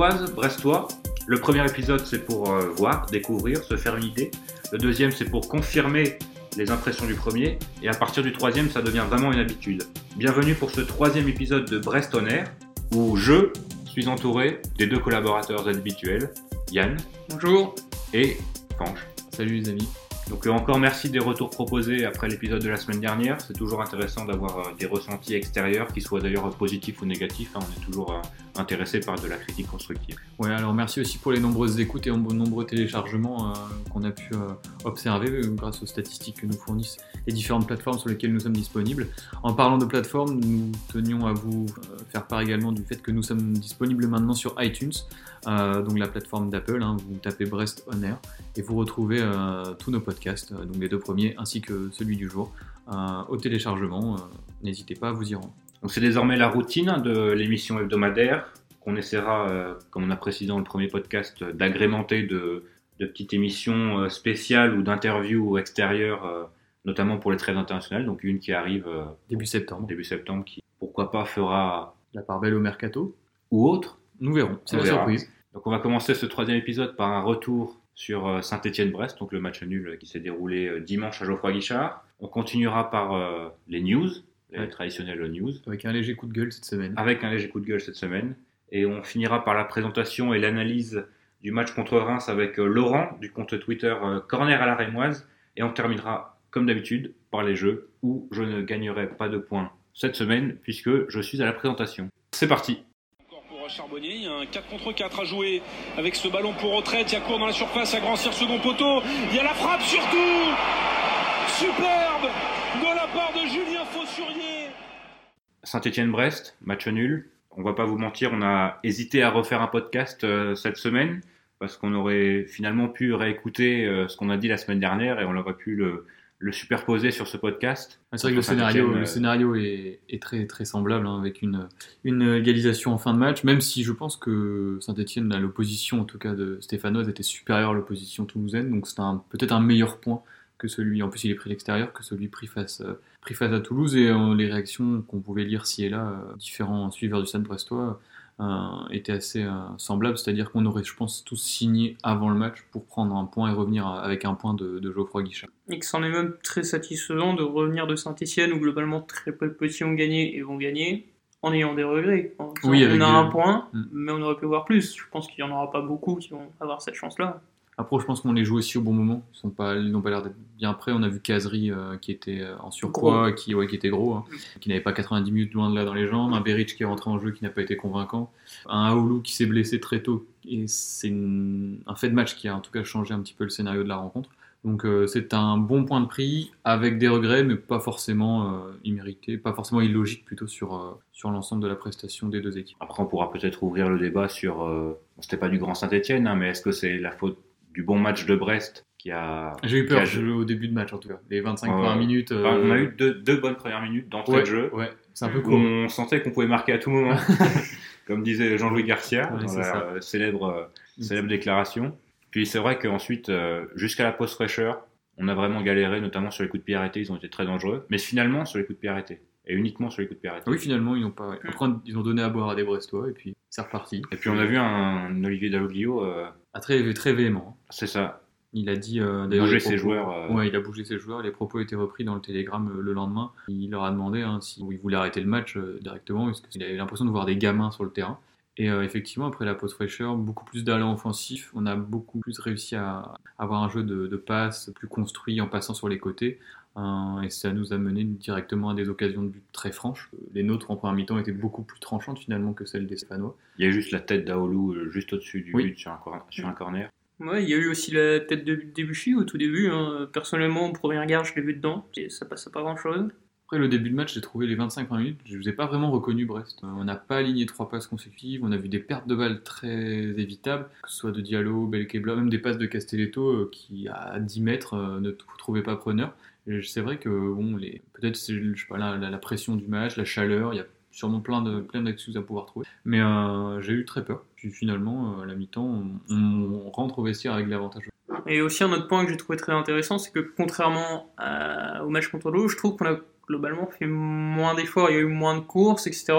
Brestoise, Brestois, le premier épisode c'est pour euh, voir, découvrir, se faire une idée. Le deuxième c'est pour confirmer les impressions du premier. Et à partir du troisième ça devient vraiment une habitude. Bienvenue pour ce troisième épisode de Brest on Air, où je suis entouré des deux collaborateurs habituels, Yann Bonjour. et Fange. Salut les amis. Donc euh, encore merci des retours proposés après l'épisode de la semaine dernière. C'est toujours intéressant d'avoir euh, des ressentis extérieurs, qu'ils soient d'ailleurs positifs ou négatifs. hein. On est toujours euh, intéressé par de la critique constructive. Ouais, alors merci aussi pour les nombreuses écoutes et nombreux téléchargements euh, qu'on a pu euh, observer euh, grâce aux statistiques que nous fournissent les différentes plateformes sur lesquelles nous sommes disponibles. En parlant de plateformes, nous tenions à vous faire part également du fait que nous sommes disponibles maintenant sur iTunes, donc la plateforme d'Apple. hein. vous tapez Brest On Air et vous retrouvez tous nos podcasts, donc les deux premiers ainsi que celui du jour, au téléchargement. N'hésitez pas à vous y rendre. Donc c'est désormais la routine de l'émission hebdomadaire qu'on essaiera, euh, comme on a précisé dans le premier podcast, euh, d'agrémenter de, de petites émissions euh, spéciales ou d'interviews extérieures, euh, notamment pour les trades internationales. Donc une qui arrive Début septembre. début septembre, qui pourquoi pas fera La part belle au mercato. ou autre. Nous verrons. C'est la verra. surprise. Donc on va commencer ce troisième épisode par un retour sur Saint-Étienne-Brest, donc le match nul qui s'est déroulé dimanche à Geoffroy Guichard. On continuera par les news, les Ouais. traditionnelles news, Avec un léger coup de gueule cette semaine. avec un léger coup de gueule cette semaine. Et on finira par la présentation et l'analyse du match contre Reims avec euh, Laurent du compte Twitter euh, Corner à la Rémoise. Et on terminera, comme d'habitude, par les jeux où je ne gagnerai pas de points cette semaine puisque je suis à la présentation. C'est parti Encore pour Charbonnier, il y a un 4 contre 4 à jouer avec ce ballon pour retraite, il y a court dans la surface, il y a grand cire second poteau, il y a la frappe surtout Superbe de la part de Saint-Étienne-Brest, match nul. On va pas vous mentir, on a hésité à refaire un podcast euh, cette semaine parce qu'on aurait finalement pu réécouter euh, ce qu'on a dit la semaine dernière et on aurait pu le, le superposer sur ce podcast. Ah, C'est vrai que le scénario, le euh, scénario est, est très, très semblable hein, avec une, une égalisation en fin de match, même si je pense que Saint-Etienne, l'opposition en tout cas de Stéphanoise était supérieure à l'opposition toulousaine, donc c'est un- peut-être un meilleur point que celui, en plus il est pris à l'extérieur, que celui pris face, euh, pris face à Toulouse, et euh, les réactions qu'on pouvait lire ci et là, euh, différents suiveurs du Stade brestois, euh, étaient assez semblables, c'est-à-dire qu'on aurait, je pense, tous signé avant le match pour prendre un point et revenir avec un point de, de Geoffroy Guichard. et que c'en est même très satisfaisant de revenir de Saint-Etienne où globalement très peu de petits ont gagné et vont gagner en ayant des regrets. Oui, on a des- un point, Mm. mais on aurait pu voir plus. Je pense qu'il n'y en aura pas beaucoup qui vont avoir cette chance-là. Après, je pense qu'on les joue aussi au bon moment. Ils pas, n'ont pas l'air d'être bien prêts. On a vu Kazri euh, qui était euh, en surpoids, qui, ouais, qui était gros, hein, qui n'avait pas 90 minutes loin de là dans les jambes. Un Beric qui est rentré en jeu qui n'a pas été convaincant. Un Aoulou qui s'est blessé très tôt. Et c'est une- un fait de match qui a en tout cas changé un petit peu le scénario de la rencontre. Donc euh, c'est un bon point de prix avec des regrets, mais pas forcément euh, pas forcément illogiques plutôt sur, euh, sur l'ensemble de la prestation des deux équipes. Après, on pourra peut-être ouvrir le débat sur. euh, c'était pas du grand Saint-Etienne, mais est-ce que c'est la faute du bon match de Brest qui a. J'ai eu a peur au début de match en tout cas. Les 25 Ouais. premières minutes. On a euh, eu deux, deux bonnes premières minutes d'entrée ouais, de jeu. ouais, c'est un peu court. On sentait qu'on pouvait marquer à tout moment, comme disait Jean-Louis Garcia Ouais, dans la célèbre, euh, célèbre déclaration. Puis c'est vrai qu'ensuite, euh, jusqu'à la pause fraîcheur, on a vraiment galéré, notamment sur les coups de pied arrêtés, ils ont été très dangereux. Mais finalement, sur les coups de pied arrêtés. Et uniquement sur les coups de pied arrêtés. Oui, finalement, ils n'ont pas. Après, ils ont donné à boire à des Brestois et puis c'est reparti. Et puis on a vu un Olivier Dalloglio, euh, Ah, très, très véhément. c'est ça, Il a dit euh, d'ailleurs. bouger les ses joueurs. euh, Ouais, il a bougé ses joueurs. Les propos étaient repris dans le télégramme euh, le lendemain. Il leur a demandé hein, s'ils voulaient arrêter le match euh, directement parce qu'il avait l'impression de voir des gamins sur le terrain. Et euh, effectivement, après la pause fraîcheur, beaucoup plus d'allants offensifs. On a beaucoup plus réussi à avoir un jeu de, de passe plus construit en passant sur les côtés. Et ça nous a mené directement à des occasions de but très franches. Les nôtres en première mi-temps étaient beaucoup plus tranchantes finalement que celles des Stéphanois. Il y a juste la tête d'Aoulou euh, juste au-dessus du Oui. but sur un, cor- sur un corner. Ouais, il y a eu aussi la tête de Debuchy au tout début. hein. Personnellement, en première garde, je l'ai vu dedans et ça passait pas grand-chose. Après le début de match, j'ai trouvé les 25 premières minutes, je ne vous ai pas vraiment reconnu Brest. Euh, On n'a pas aligné trois passes consécutives, on a vu des pertes de balles très évitables, que ce soit de Diallo, Belkebla, même des passes de Castelletto euh, qui à 10 mètres ne t- trouvaient pas preneur. C'est vrai que bon, peut-être c'est la, pression du match, la chaleur, il y a sûrement plein de plein d'excuses à pouvoir trouver. Mais euh, j'ai eu très peur. Puis finalement, euh, à la mi-temps, on, rentre au vestiaire avec l'avantage. Et aussi un autre point que j'ai trouvé très intéressant, c'est que contrairement à- au match contre l'eau, je trouve qu'on a globalement fait moins d'efforts, il y a eu moins de courses, etc.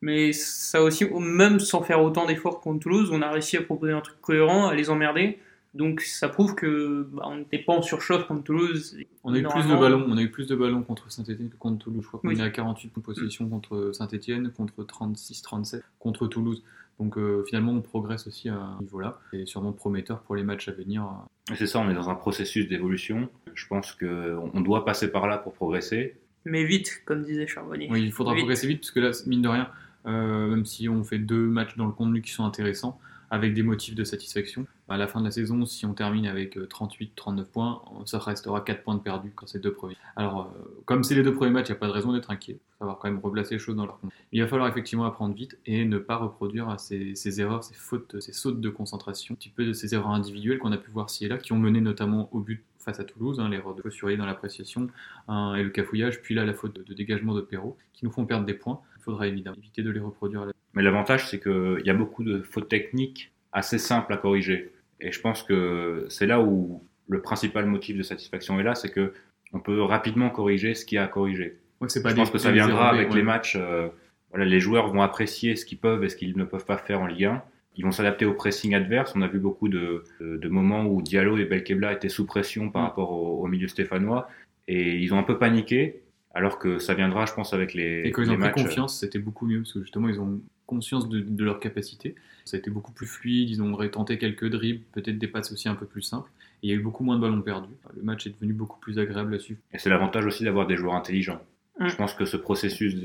Mais ça aussi, même sans faire autant d'efforts contre Toulouse, on a réussi à proposer un truc cohérent, à les emmerder. Donc ça prouve que bah, on n'était pas en surchauffe contre Toulouse. On a eu plus de ballons, on a eu plus de ballons contre Saint-Etienne que contre Toulouse. Je crois qu'on est à 48 possession contre Saint-Etienne, contre 36-37 contre Toulouse. Donc euh, finalement, on progresse aussi à ce niveau-là. C'est sûrement prometteur pour les matchs à venir. C'est ça, on est dans un processus d'évolution. Je pense qu'on doit passer par là pour progresser. Mais vite, comme disait Charbonnier. Oui, il faudra progresser vite, parce que là, mine de rien, euh, même si on fait deux matchs dans le contenu qui sont intéressants, avec des motifs de satisfaction. À la fin de la saison, si on termine avec 38-39 euh, points, ça restera 4 points de perdus quand c'est deux premiers. Alors, euh, comme c'est les deux premiers matchs, il n'y a pas de raison d'être inquiet. Il faut savoir quand même replacer les choses dans leur compte. Il va falloir effectivement apprendre vite et ne pas reproduire ces, erreurs, ces fautes, ces sautes de concentration, un petit peu de ces erreurs individuelles qu'on a pu voir ci et là, qui ont mené notamment au but face à Toulouse, hein, l'erreur de surveiller dans l'appréciation hein, et le cafouillage, puis là la faute de, dégagement de Perrault, qui nous font perdre des points. Il faudra évidemment éviter de les reproduire. Mais l'avantage, c'est qu'il y a beaucoup de fautes techniques assez simples à corriger. Et je pense que c'est là où le principal motif de satisfaction est là, c'est que on peut rapidement corriger ce qu'il y a à corriger. pas je pense que ça viendra avec les matchs. Euh, voilà, les joueurs vont apprécier ce qu'ils peuvent et ce qu'ils ne peuvent pas faire en Ligue 1. Ils vont s'adapter au pressing adverse. On a vu beaucoup de, de, moments où Diallo et Belkebla étaient sous pression par mm. rapport au, milieu stéphanois et ils ont un peu paniqué. Alors que ça viendra, je pense, avec les. Et quand ils ont pris confiance, c'était beaucoup mieux parce que justement, ils ont conscience de, de leur capacité. Ça a été beaucoup plus fluide, ils ont tenté quelques dribbles, peut-être des passes aussi un peu plus simples. Et il y a eu beaucoup moins de ballons perdus. Le match est devenu beaucoup plus agréable à suivre. Et c'est l'avantage aussi d'avoir des joueurs intelligents. Mm. Je pense que ce processus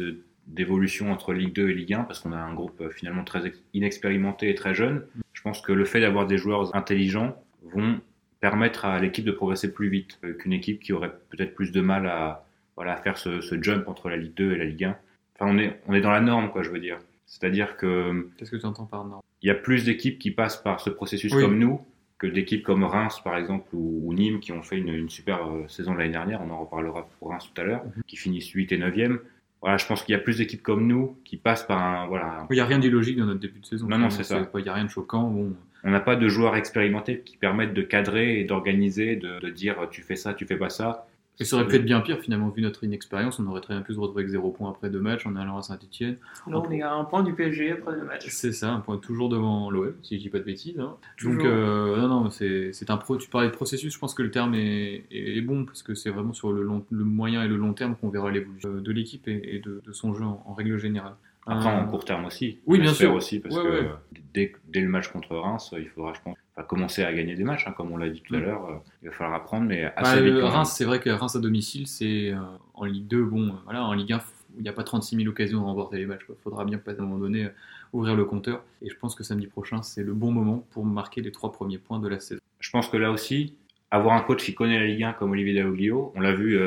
d'évolution entre Ligue 2 et Ligue 1, parce qu'on a un groupe euh, finalement très inexpérimenté et très jeune, je pense que le fait d'avoir des joueurs intelligents vont permettre à l'équipe de progresser plus vite qu'une équipe qui aurait peut-être plus de mal à, voilà, faire ce, jump entre la Ligue 2 et la Ligue 1. Enfin, on est, on est dans la norme, quoi, je veux dire. C'est-à-dire que. Qu'est-ce que tu entends par norme Il y a plus d'équipes qui passent par ce processus comme nous que d'équipes comme Reims, par exemple, ou, Nîmes, qui ont fait une, super euh, saison l'année dernière. On en reparlera pour Reims tout à l'heure, mhm. qui finissent 8 et 9e. Voilà, je pense qu'il y a plus d'équipes comme nous qui passent par un. Voilà, Il n'y a rien d'illogique dans notre début de saison. Non, non, c'est ça. Il n'y a rien de choquant. Bon. On n'a pas de joueurs expérimentés qui permettent de cadrer et d'organiser, de, de, dire tu fais ça, tu fais pas ça. Et ça aurait pu être bien pire finalement, vu notre inexpérience. On aurait très bien pu se retrouver avec 0 points après deux matchs en allant à Saint-Etienne. Non, on est à un point du PSG après deux matchs. C'est ça, un point toujours devant l'OM, si je dis pas de bêtises. Hein. Donc, euh, non, non, c'est un pro. Tu parlais de processus, je pense que le terme est, est, bon, parce que c'est vraiment sur le, long, le moyen et le long terme qu'on verra l'évolution de l'équipe et, de, de, son jeu en, règle générale. Après, en euh, court terme aussi. Oui, bien sûr. aussi, parce que Dès, dès, le match contre Reims, il faudra, je pense, commencer à gagner des matchs, hein, comme on l'a dit tout à mm. l'heure. Euh, il va falloir apprendre, mais assez bah, vite. Reims, c'est vrai que Reims à domicile, c'est euh, en Ligue 2, bon, euh, voilà, en Ligue 1, il n'y a pas 36 000 occasions de remporter les matchs. Il faudra bien à un moment donné ouvrir le compteur. Et je pense que samedi prochain, c'est le bon moment pour marquer les trois premiers points de la saison. Je pense que là aussi, avoir un coach qui connaît la Ligue 1 comme Olivier Dalloglio, on l'a vu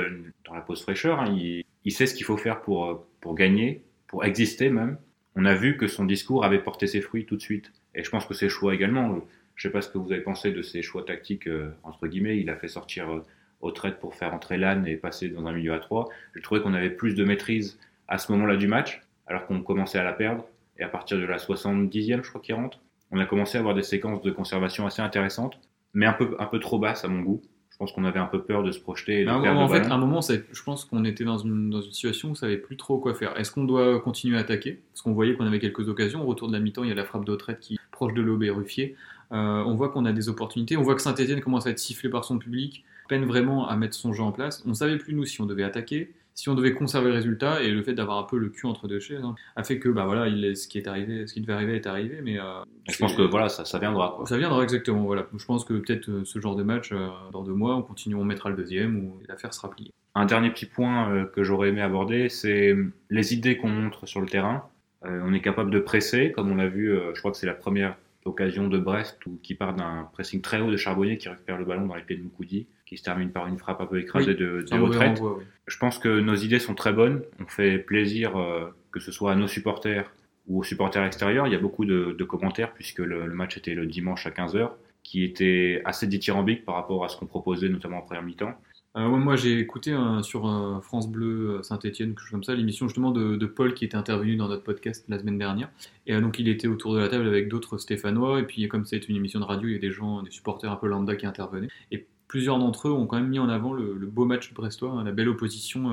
dans la pause fraîcheur, hein, il, il, sait ce qu'il faut faire pour, pour gagner, pour exister même. On a vu que son discours avait porté ses fruits tout de suite. Et je pense que ses choix également. Je ne sais pas ce que vous avez pensé de ses choix tactiques, euh, entre guillemets. Il a fait sortir euh, au trade pour faire entrer l'âne et passer dans un milieu à 3. J'ai trouvé qu'on avait plus de maîtrise à ce moment-là du match, alors qu'on commençait à la perdre. Et à partir de la 70e, je crois qu'il rentre, on a commencé à avoir des séquences de conservation assez intéressantes, mais un peu, un peu trop basses à mon goût. Je pense qu'on avait un peu peur de se projeter. Et de en fait, à un moment, je pense qu'on était dans une, dans une situation où on savait plus trop quoi faire. Est-ce qu'on doit continuer à attaquer? Parce qu'on voyait qu'on avait quelques occasions. Au retour de la mi-temps, il y a la frappe de qui est proche de l'aube et Ruffier. Euh, on voit qu'on a des opportunités. On voit que Saint-Etienne commence à être sifflé par son public, peine vraiment à mettre son jeu en place. On ne savait plus, nous, si on devait attaquer, si on devait conserver le résultat, et le fait d'avoir un peu le cul entre deux chaises hein, a fait que bah, voilà, il, ce, qui est arrivé, ce qui devait arriver est arrivé. Mais, euh, je pense que voilà, ça, viendra. Ça viendra exactement. Voilà. Je pense que peut-être euh, ce genre de match, dans deux mois, on continue, on mettra le deuxième, ou l'affaire sera pliée. Un dernier petit point que j'aurais aimé aborder, c'est les idées qu'on montre sur le terrain. on est capable de presser, comme on l'a vu, je crois que c'est la première occasion de Brest ou qui part d'un pressing très haut de Charbonnier qui récupère le ballon dans les pieds de Moukoudi, qui se termine par une frappe un peu écrasée de, de retraite. Je pense que nos idées sont très bonnes. On fait plaisir euh, que ce soit à nos supporters ou aux supporters extérieurs. Il y a beaucoup de, commentaires puisque le, match était le dimanche à 15h, qui était assez dithyrambique par rapport à ce qu'on proposait, notamment en première mi-temps. Euh, moi, j'ai écouté sur euh, France Bleu euh, Saint-Etienne, quelque chose comme ça, l'émission justement de, Paul qui était intervenu dans notre podcast la semaine dernière. Et donc, il était autour de la table avec d'autres Stéphanois. Et puis, comme c'était une émission de radio, il y a des gens, des supporters un peu lambda qui intervenaient. Et plusieurs d'entre eux ont quand même mis en avant le, beau match de Brestois, hein, la belle opposition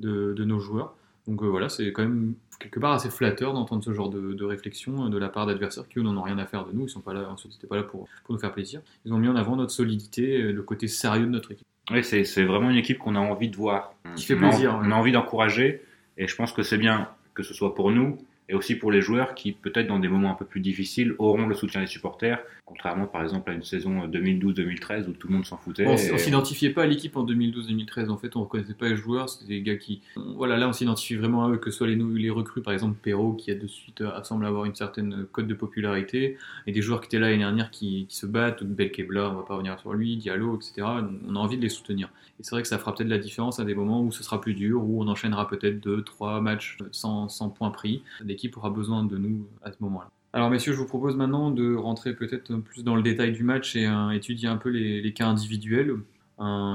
de, nos joueurs. Donc voilà, c'est quand même quelque part assez flatteur d'entendre ce genre de, réflexion de la part d'adversaires qui n'en ont rien à faire de nous. Ils sont pas là, ensuite, ils étaient pas là pour, nous faire plaisir. Ils ont mis en avant notre solidité, le côté sérieux de notre équipe. Oui, c'est vraiment une équipe qu'on a envie de voir. Qui fait On a- plaisir, On a envie d'encourager. Et je pense que c'est bien que ce soit pour nous et aussi pour les joueurs qui, peut-être dans des moments un peu plus difficiles, auront le soutien des supporters, contrairement par exemple à une saison 2012-2013 où tout le monde s'en foutait. Bon, on et- s'identifiait pas à l'équipe en 2012-2013. En fait, on reconnaissait pas les joueurs. C'était des gars qui, voilà, là, on s'identifie vraiment à eux, que ce soit les, recrues, par exemple Perrault, qui a de suite euh, semble avoir une certaine cote de popularité, et des joueurs qui étaient là l'année dernière qui, qui se battent, Belkebla, on va pas revenir sur lui, Diallo, etc. On a envie de les soutenir. Et c'est vrai que ça fera peut-être la différence à des moments où ce sera plus dur, où on enchaînera peut-être deux, trois matchs sans, sans points pris. L'équipe aura besoin de nous à ce moment-là. Alors messieurs, je vous propose maintenant de rentrer peut-être plus dans le détail du match et euh, étudier un peu les, les cas individuels.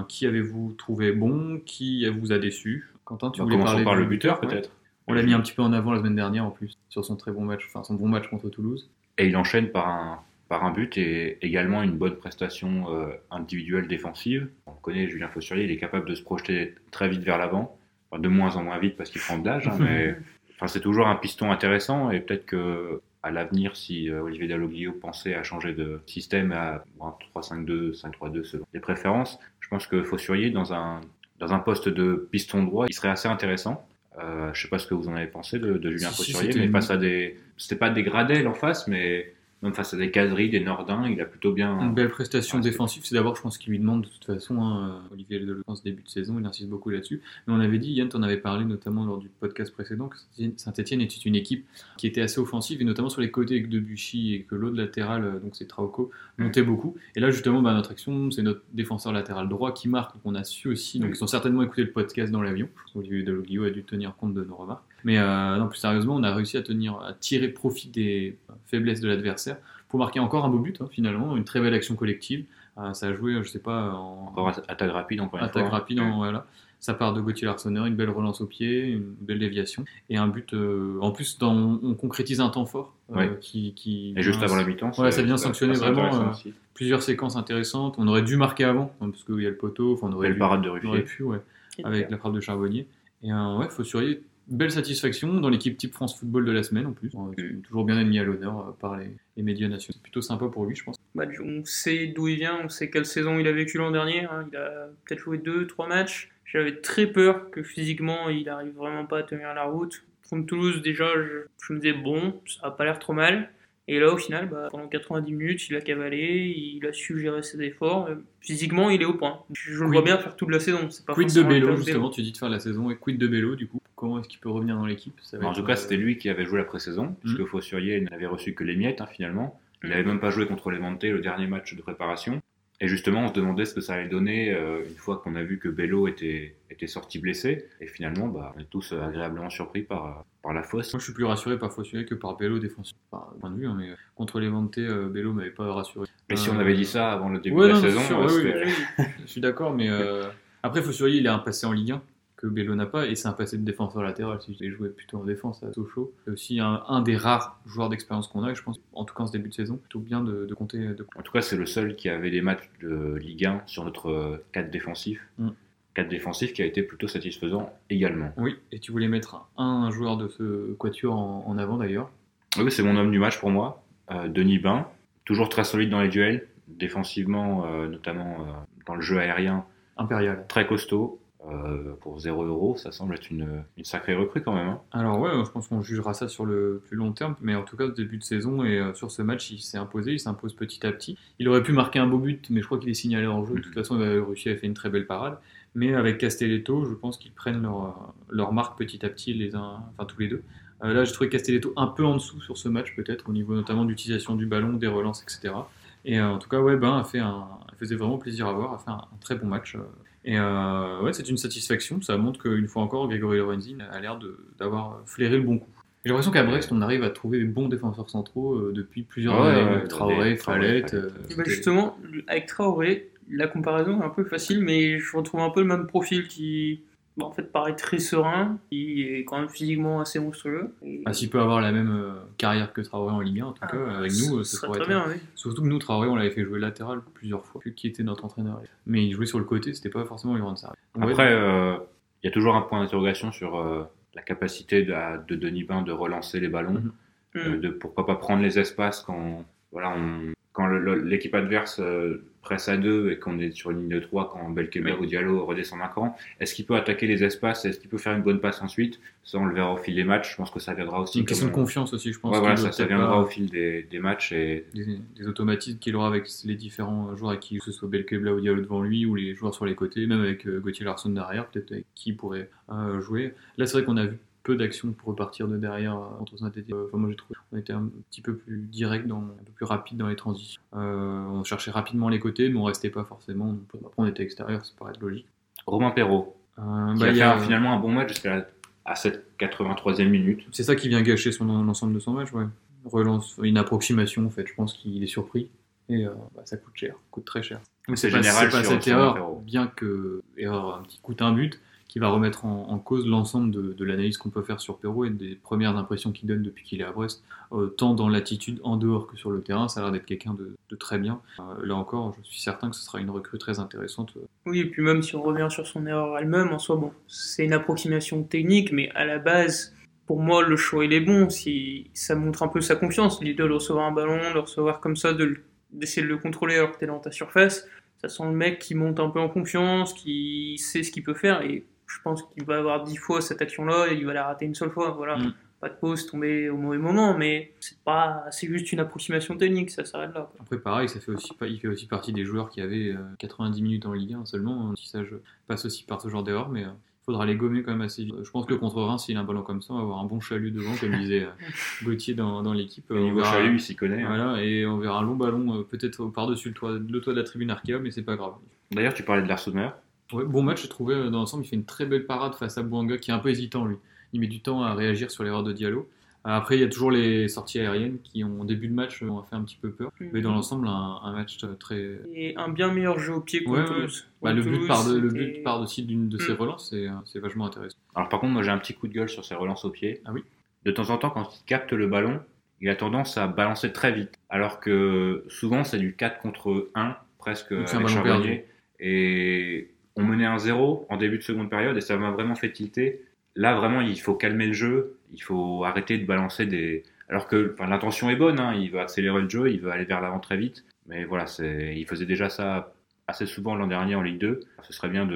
Qui avez-vous trouvé bon? Qui vous a déçu? Quentin, tu Bah, voulais parler par le buteur peut-être. On l'a mis un petit peu en avant la semaine dernière en plus, sur son très bon match, enfin son bon match contre Toulouse. Et il enchaîne par un, par un but et également une bonne prestation euh, individuelle défensive. On connaît Julien Fossurier, il est capable de se projeter très vite vers l'avant, Enfin, de moins en moins vite parce qu'il prend de l'âge, hein, mais enfin, c'est toujours un piston intéressant et peut-être que à l'avenir, si euh, Olivier Dalloglio pensait à changer de système à bon, 3-5-2, 5-3-2 selon les préférences, je pense que Fossurier dans un, dans un poste de piston droit, il serait assez intéressant. Euh, je sais pas ce que vous en avez pensé de, de Julien Si, si, Fossurier, c'était mais une- face à des, c'était pas des Gradel en face, mais même face à des caseries, des Nordins, il a plutôt bien. Une belle prestation défensive, c'est d'abord, je pense, qu'il lui demande de toute façon. hein, euh, Olivier Deleuze, ce début de saison, il insiste beaucoup là-dessus. Mais on avait dit, Yann, t'en avais parlé notamment lors du podcast précédent, que Saint-Etienne était une équipe qui était assez offensive, et notamment sur les côtés avec Debuchy et que l'autre latéral, euh, donc c'est Trauco, montait beaucoup. Et là, justement, bah, notre action, c'est notre défenseur latéral droit qui marque, donc on a su aussi. Donc Oui. ils ont certainement écouté le podcast dans l'avion. Qu'Olivier Deloglio a dû tenir compte de nos remarques. Mais euh, non, plus sérieusement, on a réussi à tenir, à tirer profit des faiblesses de l'adversaire pour marquer encore un beau but, hein, finalement, une très belle action collective. Euh, ça a joué, je sais pas, en Encore attaque rapide, encore une attaque fois. rapide, en- voilà. Ça part de Gauthier Larsonneur, une belle relance au pied, une belle déviation et un but. euh, en plus, dans, on concrétise un temps fort euh, Ouais. qui, qui Et juste avant la mi-temps, Ouais, ça vient sanctionner vraiment, euh, plusieurs séquences intéressantes. On aurait dû marquer avant, hein, parce qu'il y a le poteau. On aurait Belle dû- parade de on aurait Ruffier. pu, ouais, avec la frappe de Charbonnier. Et euh, ouais, faut surveiller. Belle satisfaction dans l'équipe type France Football de la semaine en plus. Euh, Mm. Toujours bien admis à l'honneur euh, par les, les médias nationaux. C'est plutôt sympa pour lui, je pense. Bah, on sait d'où il vient, on sait quelle saison il a vécu l'an dernier. hein. Il a peut-être joué deux, trois matchs. J'avais très peur que physiquement il arrive vraiment pas à tenir la route. Contre Toulouse, déjà, je, je me disais bon, ça a pas l'air trop mal. Et là, au final, bah, pendant 90 minutes, il a cavalé, il a su gérer ses efforts. Euh, Physiquement, il est au point. Je le vois bien faire toute la saison. Pas Quid de Bello, justement, tu dis de faire la saison. Et quid de Bello, du coup? Comment est-ce qu'il peut revenir dans l'équipe? En tout cas, euh, c'était lui qui avait joué la pré-saison, Mm. puisque Fossurier n'avait reçu que les miettes hein, finalement. Il Mm. n'avait même pas joué contre les Levante le dernier match de préparation. Et justement, on se demandait ce que ça allait donner euh, une fois qu'on a vu que Bello était, était sorti blessé. Et finalement, bah, on est tous euh, agréablement surpris par, par la fosse. Moi, je suis plus rassuré par Fossuet que par Bello défensif. Enfin, point de vue, hein, mais euh, contre les Vantés, euh, Bello m'avait pas rassuré. Et si on avait dit ça avant le début ouais, de la non, saison, c'est sûr, ouais, c'était- oui, Je suis d'accord, mais euh, après, Fossuet, il a un passé en Ligue 1 que Bello n'a pas, et c'est un passé de défenseur latéral. Si je joué plutôt en défense à Sochaux, c'est aussi un, un des rares joueurs d'expérience qu'on a, et je pense, en tout cas en ce début de saison, plutôt bien de, de compter. De... En tout cas, c'est le seul qui avait des matchs de Ligue 1 sur notre 4 défensif. Mm. 4 défensif qui a été plutôt satisfaisant également. Oui, et tu voulais mettre un joueur de ce quatuor en, en avant d'ailleurs. Oui, c'est mon homme du match pour moi. Euh, Denis Bain, toujours très solide dans les duels, défensivement, euh, notamment euh, dans le jeu aérien, Impérial. très costaud. Euh, pour 0 euros, ça semble être une, une sacrée recrue quand même. hein. Alors ouais, je pense qu'on jugera ça sur le plus long terme, mais en tout cas, au début de saison et euh, sur ce match, il s'est imposé, il s'impose petit à petit. Il aurait pu marquer un beau but, mais je crois qu'il est signalé en jeu. De toute façon, euh, Russie a fait une très belle parade. Mais avec Castelletto, je pense qu'ils prennent leur, leur marque petit à petit, les uns, enfin tous les deux. Euh, là, j'ai trouvé Castelletto un peu en dessous sur ce match, peut-être, au niveau notamment d'utilisation du ballon, des relances, etc. Et en tout cas, ouais, Ben a fait un, il faisait vraiment plaisir à voir, a fait un, un très bon match. Et euh, ouais, c'est une satisfaction. Ça montre qu'une fois encore, Grégory Lorenzi a l'air de- d'avoir flairé le bon coup. J'ai l'impression qu'à Brest, on arrive à trouver des bons défenseurs centraux euh, depuis plusieurs Ouais, années. ouais, Traoré, Fallette. Euh, bah, justement, avec Traoré, la comparaison est un peu facile, mais je retrouve un peu le même profil qui, bah, en fait, paraît très serein, qui est quand même physiquement assez monstrueux. Et- Ah, S'il peut avoir la même euh, carrière que Traoré en Ligue 1, en tout Ah, cas, avec nous, euh, ce ça serait pourrait très être. bien, oui. Surtout que nous, Traoré, on l'avait fait jouer latéral plusieurs fois, qui était notre entraîneur. Mais il jouait sur le côté, c'était pas forcément lui rendre service. Après, euh, il y a toujours un point d'interrogation sur euh, la capacité de, de Denis Bain de relancer les ballons, Mhm. euh, de pourquoi pas prendre les espaces quand voilà on- quand l'équipe adverse euh, presse à deux et qu'on est sur une ligne de 3 quand Belkeber ou Diallo redescend d'un cran, est-ce qu'il peut attaquer les espaces? Est-ce qu'il peut faire une bonne passe ensuite? Ça, on le verra au fil des matchs. Je pense que ça viendra aussi. Une question de comme- confiance aussi, je pense. Ouais, voilà, ça, viendra au fil des, des matchs et des, des automatismes qu'il aura avec les différents joueurs avec qui, que ce soit Belkebla ou Diallo devant lui, ou les joueurs sur les côtés, même avec euh, Gauthier Larson derrière, peut-être avec qui il pourrait euh, jouer. Là, c'est vrai qu'on a vu peu d'actions pour repartir de derrière euh, contre Saint-Etienne. Enfin, moi, j'ai trouvé qu'on était un petit peu plus direct, dans, un peu plus rapide dans les transitions. Euh, on cherchait rapidement les côtés, mais on restait pas forcément. Donc, après, on était extérieur, ça paraît logique. Romain Perrault, Euh, qui bah, a fait a- finalement un bon match jusqu'à la- à cette 83e minute. C'est ça qui vient gâcher son l'ensemble de son match, ouais. Relance, une approximation en fait. Je pense qu'il est surpris et euh, bah, ça coûte cher, coûte très cher. Donc C'est pas, général c'est pas sur- cette erreur, bien que erreur un petit coûte un but, qui va remettre en, cause l'ensemble de, de l'analyse qu'on peut faire sur Perrault et des premières impressions qu'il donne depuis qu'il est à Brest, euh, tant dans l'attitude en dehors que sur le terrain. Ça a l'air d'être quelqu'un de, de très bien. Euh, là encore, je suis certain que ce sera une recrue très intéressante. Oui, et puis même si on revient sur son erreur elle-même, en soi, bon, c'est une approximation technique, mais à la base, pour moi, le choix, il est bon. Si ça montre un peu sa confiance, l'idée de recevoir un ballon, de recevoir comme ça, de d'essayer de le contrôler alors que t'es dans ta surface, ça sent le mec qui monte un peu en confiance, qui sait ce qu'il peut faire, et je pense qu'il va avoir dix fois cette action-là, et il va la rater une seule fois, voilà. Mm. Pas de pause, tomber au mauvais moment, mais c'est pas, c'est juste une approximation technique, ça s'arrête là. quoi. Après, pareil, ça fait aussi, pas- il fait aussi partie des joueurs qui avaient euh, 90 minutes en Ligue 1 seulement. Si ça je passe aussi par ce genre d'erreur, mais il faudra les gommer quand même assez vite. Je pense que contre Reims, s'il a un ballon comme ça, on va avoir un bon chalut devant, comme disait euh, Gauthier dans, dans l'équipe. Au Euh, on niveau verra- chalut, il s'y connaît. hein. Voilà, et on verra un long ballon euh, peut-être par-dessus le toit, le toit de la tribune Arkea, mais c'est pas grave. D'ailleurs, tu parlais de Larsonner. Ouais, bon match, j'ai trouvé euh, dans l'ensemble. Il fait une très belle parade face à Bouanga qui est un peu hésitant lui. Il met du temps à réagir sur l'erreur de Diallo. Euh, Après, il y a toujours les sorties aériennes qui, en début de match, euh, ont fait un petit peu peur. Mais dans l'ensemble, un, un match très, Et un bien meilleur jeu au pied contre Ouais. Bah, le but part de, le c'était- but part aussi d'une de ses Mm. relances, c'est, c'est vachement intéressant. Alors par contre, moi j'ai un petit coup de gueule sur ses relances au pied. Ah oui De temps en temps, quand il capte le ballon, il a tendance à balancer très vite. Alors que souvent, c'est du 4 contre 1, presque Donc, c'est un ballon Charbonnier. Et on menait un 0 en début de seconde période et ça m'a vraiment fait tilter. Là, vraiment, il faut calmer le jeu. Il faut arrêter de balancer des. Alors que enfin, l'intention est bonne, hein, il veut accélérer le jeu, il veut aller vers l'avant très vite. Mais voilà, il faisait déjà ça assez souvent l'an dernier en Ligue 2. Ce serait bien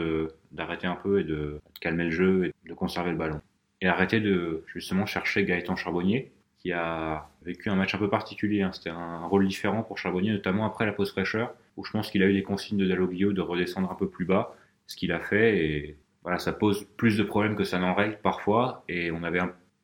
d'arrêter un peu et de... de calmer le jeu et de conserver le ballon. Et arrêter de justement chercher Gaëtan Charbonnier, qui a vécu un match un peu particulier. hein. C'était un rôle différent pour Charbonnier, notamment après la pause fraîcheur, où je pense qu'il a eu des consignes de Dalloglio de redescendre un peu plus bas, ce qu'il a fait. Et voilà, ça pose plus de problèmes que ça n'en règle parfois. Et on avait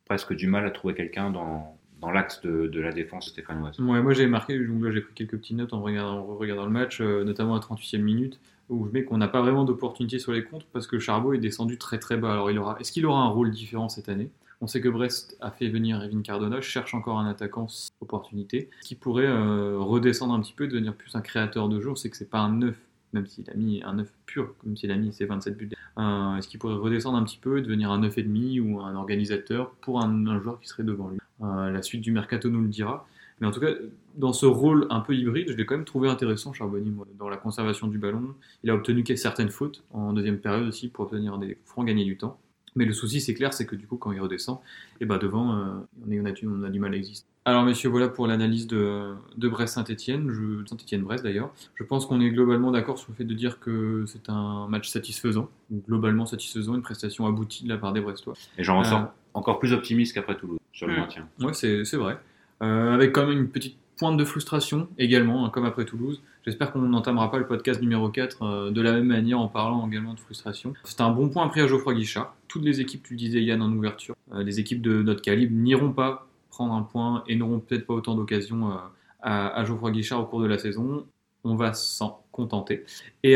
presque du mal à trouver quelqu'un dans, dans l'axe de, de la défense stéphanoise. Ouais, moi j'ai marqué, j'ai pris quelques petites notes en regardant, le match, euh, notamment à 38e minute, où je mets qu'on n'a pas vraiment d'opportunité sur les comptes parce que Charbot est descendu très très bas. Alors est-ce qu'il aura un rôle différent cette année? On sait que Brest a fait venir Evin Cardona, cherche encore un attaquant opportunité, qui pourrait euh, redescendre un petit peu, devenir plus un créateur de jeu. On sait que c'est pas un neuf, même s'il a mis un neuf pur, comme s'il a mis ses 27 buts. Euh, Est-ce qu'il pourrait redescendre un petit peu devenir un 9,5 ou un organisateur pour un, joueur qui serait devant lui? Euh, La suite du mercato nous le dira. Mais en tout cas, dans ce rôle un peu hybride, je l'ai quand même trouvé intéressant, Charbonnier, dans la conservation du ballon. Il a obtenu certaines fautes en deuxième période aussi pour obtenir des francs gagner du temps. Mais le souci, c'est clair, c'est que du coup, quand il redescend, et ben devant, euh, on, est- on a, du- on a du mal à exister. Alors, messieurs, voilà pour l'analyse de, de Brest-Saint-Etienne, Je- Saint-Etienne-Brest d'ailleurs. Je pense qu'on est globalement d'accord sur le fait de dire que c'est un match satisfaisant, globalement satisfaisant, une prestation aboutie de la part des Brestois. Et j'en ressors Euh, encore plus optimiste qu'après Toulouse sur le Hmm. maintien. C'est c'est vrai. Euh, avec quand même une petite pointe de frustration également, hein, comme après Toulouse. J'espère qu'on n'entamera pas le podcast numéro 4 euh, de la même manière en parlant également de frustration. C'est un bon point pris à Geoffroy Guichard. Toutes les équipes, tu disais Yann en ouverture, euh, les équipes de notre calibre n'iront pas prendre un point et n'auront peut-être pas autant d'occasions euh, à, Geoffroy Guichard au cours de la saison. On va s'en contenter et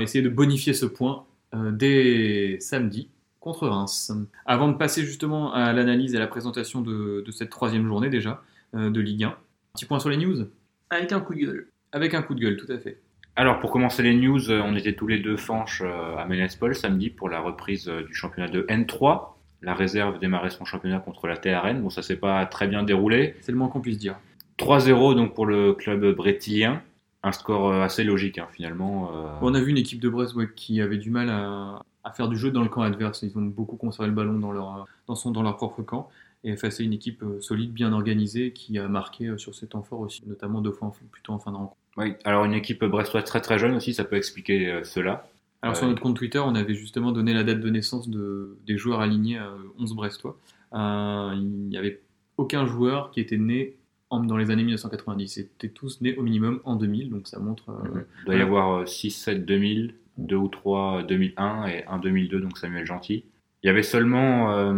essayer de bonifier ce point dès samedi contre Reims. Avant de passer justement à l'analyse et à la présentation de, cette troisième journée déjà de Ligue 1, petit point sur les news? Avec un coup de gueule. Avec un coup de gueule, tout à fait. Alors pour commencer les news, euh, on était tous les deux fanches euh, à Ménespol samedi pour la reprise euh, du championnat de N3. La réserve démarrait son championnat contre la TRN. Bon, ça s'est pas très bien déroulé. C'est le moins qu'on puisse dire. 3-0 donc pour le club brétilien. un score assez logique hein, finalement. On a vu une équipe de Brest qui avait du mal à, à, faire du jeu dans le camp adverse. Ils ont beaucoup conservé le ballon dans leur, dans son, dans leur propre camp et face à une équipe solide, bien organisée, qui a marqué sur ces temps forts aussi, notamment deux fois plutôt en fin de rencontre. Oui, alors une équipe brestoise très très jeune aussi, ça peut expliquer cela. Alors sur notre compte Twitter, on avait justement donné la date de naissance de, des joueurs alignés à 11 brestois. Euh, il n'y avait aucun joueur qui était né en, dans les années 1990. Ils étaient tous nés au minimum en 2000, donc ça montre... Euh, mhm. Il doit y avoir 6, 7, 2000, 2 ou 3 2001 et 1 2002, donc Samuel Gentil. Il y avait seulement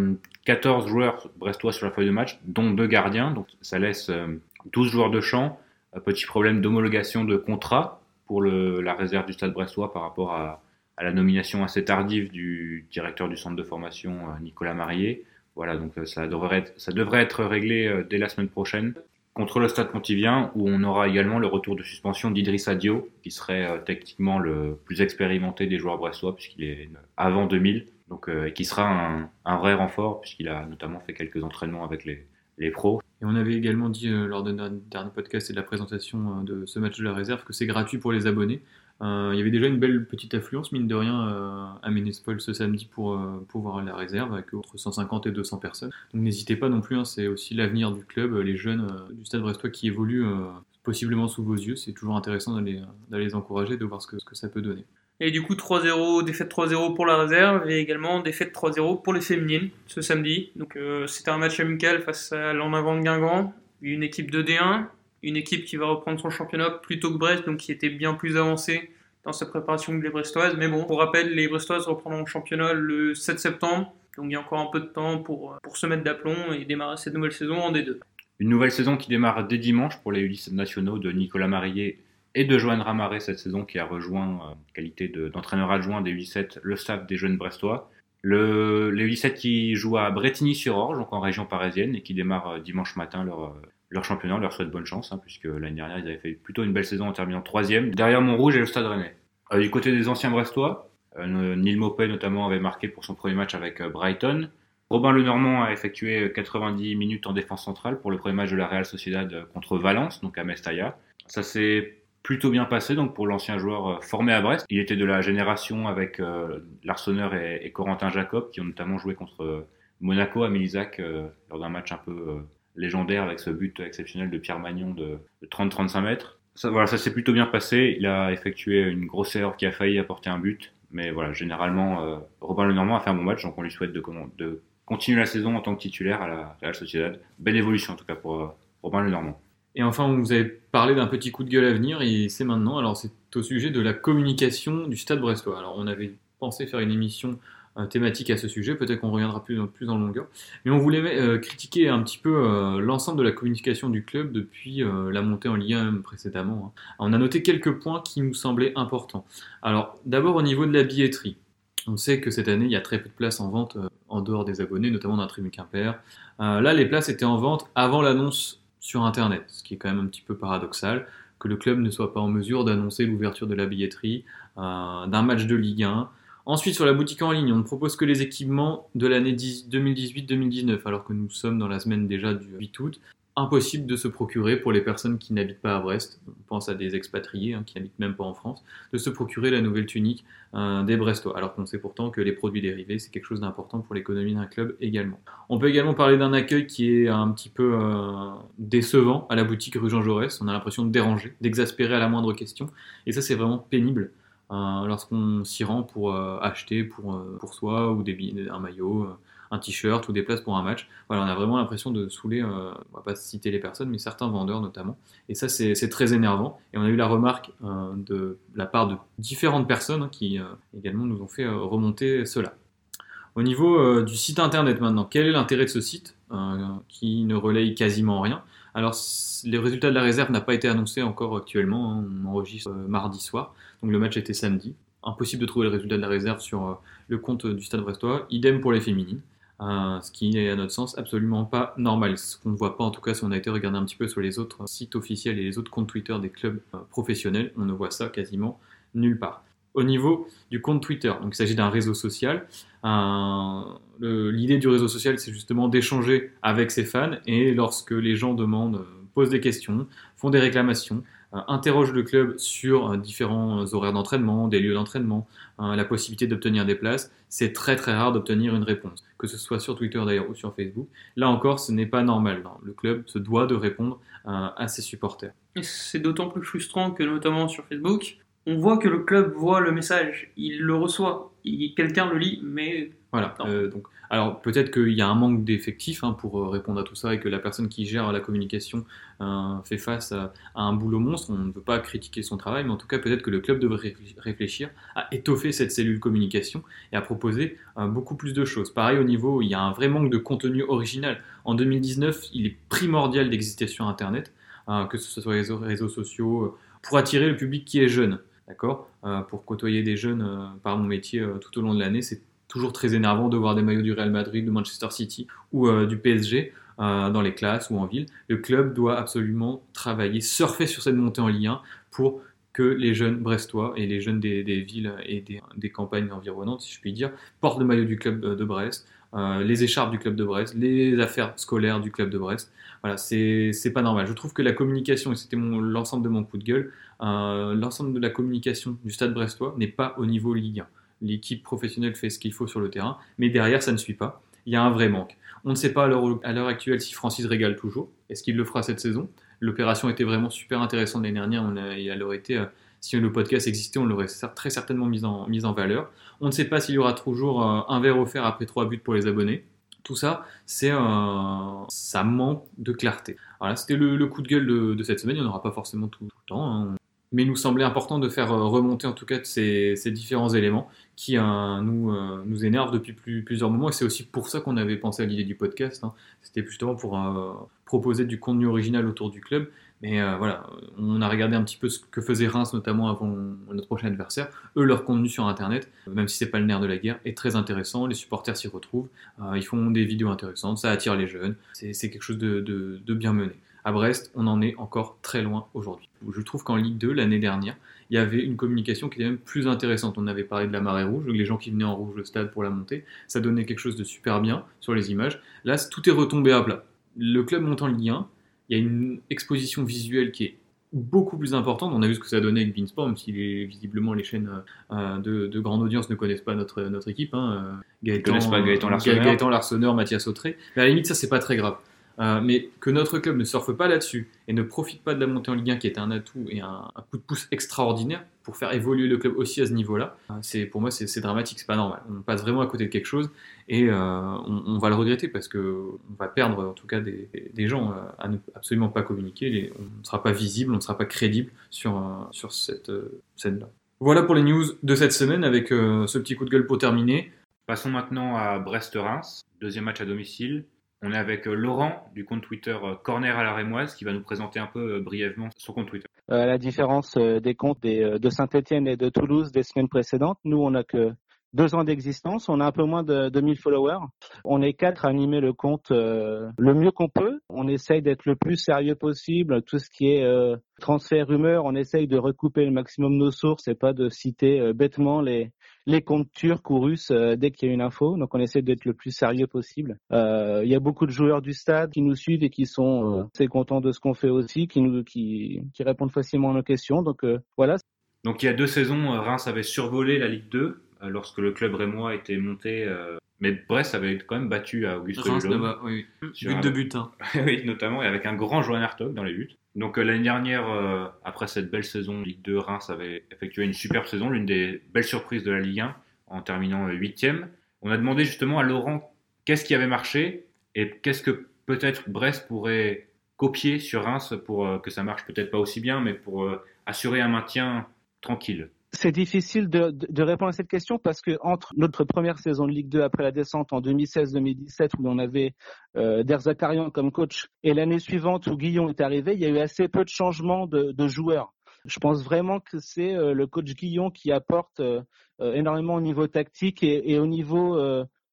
14 euh, joueurs brestois sur la feuille de match, dont deux gardiens, donc ça laisse 12 joueurs de champ. Petit problème d'homologation de contrat pour le, la réserve du stade brestois par rapport à, à la nomination assez tardive du directeur du centre de formation, euh, Nicolas Marié. Voilà, donc euh, ça devrait être, ça devrait être réglé euh, dès la semaine prochaine contre le Stade Pontivien, où on aura également le retour de suspension d'Idriss Adio, qui serait techniquement le plus expérimenté des joueurs brestois, puisqu'il est avant 2000, donc, et qui sera un, un vrai renfort, puisqu'il a notamment fait quelques entraînements avec les, les pros. Et on avait également dit lors de notre dernier podcast et de la présentation de ce match de la réserve que c'est gratuit pour les abonnés. Euh, il y avait déjà une belle petite affluence, mine de rien, euh, à Ménespol ce samedi pour, euh, pour voir la réserve, avec entre 150 et 200 personnes. Donc n'hésitez pas non plus, hein, c'est aussi l'avenir du club, les jeunes du Stade Brestois qui évoluent possiblement sous vos yeux. C'est toujours intéressant d'aller les encourager, de voir ce que ça peut donner. Et du coup, 3-0, défaite 3-0 pour la réserve et également défaite 3-0 pour les féminines ce samedi. Donc c'était un match amical face à l'en avant de Guingamp, une équipe de D1 une équipe qui va reprendre son championnat plutôt que Brest, donc qui était bien plus avancée dans sa préparation que les Brestoises. Mais bon, pour rappel, les Brestoises reprendront le championnat le 7 septembre, donc il y a encore un peu de temps pour, pour se mettre d'aplomb et démarrer cette nouvelle saison en D2. Une nouvelle saison qui démarre dès dimanche pour les U17 nationaux de Nicolas Marillet et de Joanne Ramaré cette saison qui a rejoint, en qualité d'entraîneur adjoint des U17, le staff des jeunes brestois. Le, les U17 qui jouent à Bretigny-sur-Orge, donc en région parisienne, et qui démarrent euh, dimanche matin leur, leur championnat. On leur souhaite bonne chance, hein, puisque l'année dernière, ils avaient fait plutôt une belle saison en terminant troisième. Derrière Montrouge et le Stade Rennais. Euh, du côté des anciens Brestois, euh, Neil Maupay notamment avait marqué pour son premier match avec euh, Brighton. Robin Lenormand a effectué 90 minutes en défense centrale pour le premier match de la Real Sociedad contre Valence, donc à Mestalla. Ça s'est plutôt bien passé donc pour l'ancien joueur formé à Brest. Il était de la génération avec l'Arseneur et, Corentin Jacob qui ont notamment joué contre Monaco à Mélisac lors d'un match un peu légendaire avec ce but exceptionnel de Pierre Magnon de, 30-35 mètres. Ça, voilà, ça s'est plutôt bien passé. Il a effectué une grosse erreur qui a failli apporter un but. Mais voilà, généralement, euh, Robin Lenormand a fait un bon match, donc on lui souhaite de, continuer la saison en tant que titulaire à la Real Sociedad. Belle évolution en tout cas pour euh, Robin Lenormand. Et enfin, vous avez parlé d'un petit coup de gueule à venir, et c'est maintenant. Alors, c'est au sujet de la communication du Stade Brestois. Alors, on avait pensé faire une émission thématique à ce sujet. Peut-être qu'on reviendra plus, plus en longueur. Mais on voulait euh, critiquer un petit peu euh, l'ensemble de la communication du club depuis euh, la montée en Ligue 1 précédemment. Hein. On a noté quelques points qui nous semblaient importants. Alors, d'abord au niveau de la billetterie. On sait que cette année, il y a très peu de places en vente en dehors des abonnés, notamment dans la tribune Quimper. là, les places étaient en vente avant l'annonce sur Internet, ce qui est quand même un petit peu paradoxal que le club ne soit pas en mesure d'annoncer l'ouverture de la billetterie d'un match de Ligue 1 Ensuite, sur la boutique en ligne, on ne propose que les équipements de l'année 2018-2019, alors que nous sommes dans la semaine déjà du 8 août. Impossible de se procurer pour les personnes qui n'habitent pas à Brest, on pense à des expatriés hein, qui n'habitent même pas en France, de se procurer la nouvelle tunique euh, des Brestois, alors qu'on sait pourtant que les produits dérivés, c'est quelque chose d'important pour l'économie d'un club également. On peut également parler d'un accueil qui est un petit peu euh, décevant à la boutique rue Jean Jaurès, on a l'impression de déranger, d'exaspérer à la moindre question, et ça c'est vraiment pénible lorsqu'on s'y rend pour euh, acheter pour, euh, soi ou des, un maillot, euh, un t-shirt ou des places pour un match. Voilà, on a vraiment l'impression de saouler, on va pas citer les personnes, mais certains vendeurs notamment. Et ça, c'est très énervant. Et on a eu la remarque de la part de différentes personnes hein, qui également nous ont fait remonter cela. Au niveau du site internet maintenant, quel est l'intérêt de ce site qui ne relaye quasiment rien? Alors, les résultats de la réserve n'ont pas été annoncés encore actuellement. Hein. on enregistre mardi soir. Donc le match était samedi. Impossible de trouver le résultat de la réserve sur euh, le compte du Stade Brestois. Idem pour les féminines. Euh, ce qui est à notre sens absolument pas normal. Ce qu'on ne voit pas en tout cas si on a été regarder un petit peu sur les autres sites officiels et les autres comptes Twitter des clubs euh, professionnels, on ne voit ça quasiment nulle part. Au niveau du compte Twitter, donc il s'agit d'un réseau social. L'idée du réseau social, c'est justement d'échanger avec ses fans et lorsque les gens demandent, posent des questions, font des réclamations, interroge le club sur différents horaires d'entraînement, des lieux d'entraînement, la possibilité d'obtenir des places, c'est très très rare d'obtenir une réponse, que ce soit sur Twitter d'ailleurs ou sur Facebook. Là encore, ce n'est pas normal. Le club se doit de répondre à ses supporters. C'est d'autant plus frustrant que notamment sur Facebook, on voit que le club voit le message, il le reçoit, quelqu'un le lit, mais voilà. Euh, donc, alors peut-être qu'il y a un manque d'effectifs hein, pour euh, répondre à tout ça et que la personne qui gère la communication euh, fait face à, un boulot monstre. On ne veut pas critiquer son travail, mais en tout cas peut-être que le club devrait réfléchir à étoffer cette cellule communication et à proposer beaucoup plus de choses. Pareil au niveau, il y a un vrai manque de contenu original. En 2019, il est primordial d'exister sur Internet, que ce soit les réseaux, réseaux sociaux, pour attirer le public qui est jeune. D'accord? Pour côtoyer des jeunes par mon métier tout au long de l'année, c'est toujours très énervant de voir des maillots du Real Madrid, de Manchester City ou euh, du PSG euh, dans les classes ou en ville. Le club doit absolument travailler, surfer sur cette montée en lien pour que les jeunes brestois et les jeunes des, villes et des, campagnes environnantes, si je puis dire, portent le maillot du club de Brest, euh, les écharpes du club de Brest, les affaires scolaires du club de Brest. Voilà, c'est pas normal. Je trouve que la communication, et c'était l'ensemble de mon coup de gueule, l'ensemble de la communication du stade brestois n'est pas au niveau Ligue 1 l'équipe professionnelle fait ce qu'il faut sur le terrain, mais derrière, ça ne suit pas. Il y a un vrai manque. On ne sait pas à l'heure actuelle si Francis régale toujours. Est-ce qu'il le fera cette saison? L'opération était vraiment super intéressante l'année dernière. On a, été, euh, si le podcast existait, on l'aurait très certainement mis en, en valeur. On ne sait pas s'il y aura toujours euh, un verre offert après trois buts pour les abonnés. Tout ça, c'est ça manque de clarté. Voilà, c'était le, coup de gueule de, cette semaine. Il n'y en aura pas forcément tout, le temps. Hein mais il nous semblait important de faire euh, remonter en tout cas ces, différents éléments qui euh, nous, euh, nous énervent depuis plusieurs moments. Et c'est aussi pour ça qu'on avait pensé à l'idée du podcast. Hein. C'était justement pour proposer du contenu original autour du club. Mais voilà, on a regardé un petit peu ce que faisait Reims, notamment avant notre prochain adversaire. Eux, leur contenu sur Internet, même si c'est pas le nerf de la guerre, est très intéressant. Les supporters s'y retrouvent. ils font des vidéos intéressantes, ça attire les jeunes. C'est quelque chose de bien mené. À Brest, on en est encore très loin aujourd'hui. Je trouve qu'en Ligue 2, l'année dernière, il y avait une communication qui était même plus intéressante. On avait parlé de la marée rouge, les gens qui venaient en rouge au stade pour la montée, ça donnait quelque chose de super bien sur les images. Là, tout est retombé à plat. Le club monte en Ligue 1, il y a une exposition visuelle qui est beaucoup plus importante. On a vu ce que ça donnait avec Beansport, même si visiblement les chaînes euh, de, grande audience ne connaissent pas notre, notre équipe. Hein. Gaëtan, pas Gaëtan Larsonneur. Gaëtan Larsonneur, Mathias Autré. Mais à la limite, ça, c'est pas très grave. Euh, mais que notre club ne surfe pas là-dessus et ne profite pas de la montée en Ligue 1 qui est un atout et un, coup de pouce extraordinaire pour faire évoluer le club aussi à ce niveau-là, euh, c'est pour moi c'est dramatique, c'est pas normal. On passe vraiment à côté de quelque chose et euh, on, va le regretter parce que on va perdre en tout cas des, gens à ne absolument pas communiquer. on ne sera pas visible, on ne sera pas crédible sur sur cette scène-là. Voilà pour les news de cette semaine avec ce petit coup de gueule pour terminer. Passons maintenant à Brest-Reims, deuxième match à domicile. On est avec euh, Laurent du compte Twitter euh, Corner à la Rémoise qui va nous présenter un peu euh, brièvement son compte Twitter. À la différence des comptes de Saint-Etienne et de Toulouse des semaines précédentes, nous on n'a que deux ans d'existence, on a un peu moins de 2000 followers. On est quatre à animer le compte le mieux qu'on peut. On essaye d'être le plus sérieux possible. Tout ce qui est transfert rumeur, on essaye de recouper le maximum nos sources et pas de citer bêtement les, les comptes turcs ou russes euh, dès qu'il y a une info. Donc on essaie d'être le plus sérieux possible. Euh, il y a beaucoup de joueurs du stade qui nous suivent et qui sont euh, assez contents de ce qu'on fait aussi, qui nous qui, qui répondent facilement à nos questions. Donc voilà. Donc il y a deux saisons, Reims avait survolé la Ligue 2 lorsque le club rémois était monté. mais Brest avait quand même battu à Auguste Reims, oui. But de but. Hein. oui, notamment, et avec un grand Johan Hartog dans les buts. Donc euh, l'année dernière, euh, après cette belle saison Ligue 2, Reims avait effectué une superbe saison, l'une des belles surprises de la Ligue 1, en terminant euh, huitième. On a demandé justement à Laurent qu'est-ce qui avait marché et qu'est-ce que peut-être Brest pourrait copier sur Reims pour que ça marche peut-être pas aussi bien, mais pour assurer un maintien tranquille. C'est difficile de, de, répondre à cette question parce que entre notre première saison de Ligue 2 après la descente en 2016-2017 où on avait euh, Derzakarian comme coach et l'année suivante où Guillon est arrivé, il y a eu assez peu de changements de, de joueurs. Je pense vraiment que c'est euh, le coach Guillon qui apporte euh, euh, énormément au niveau tactique et, et au niveau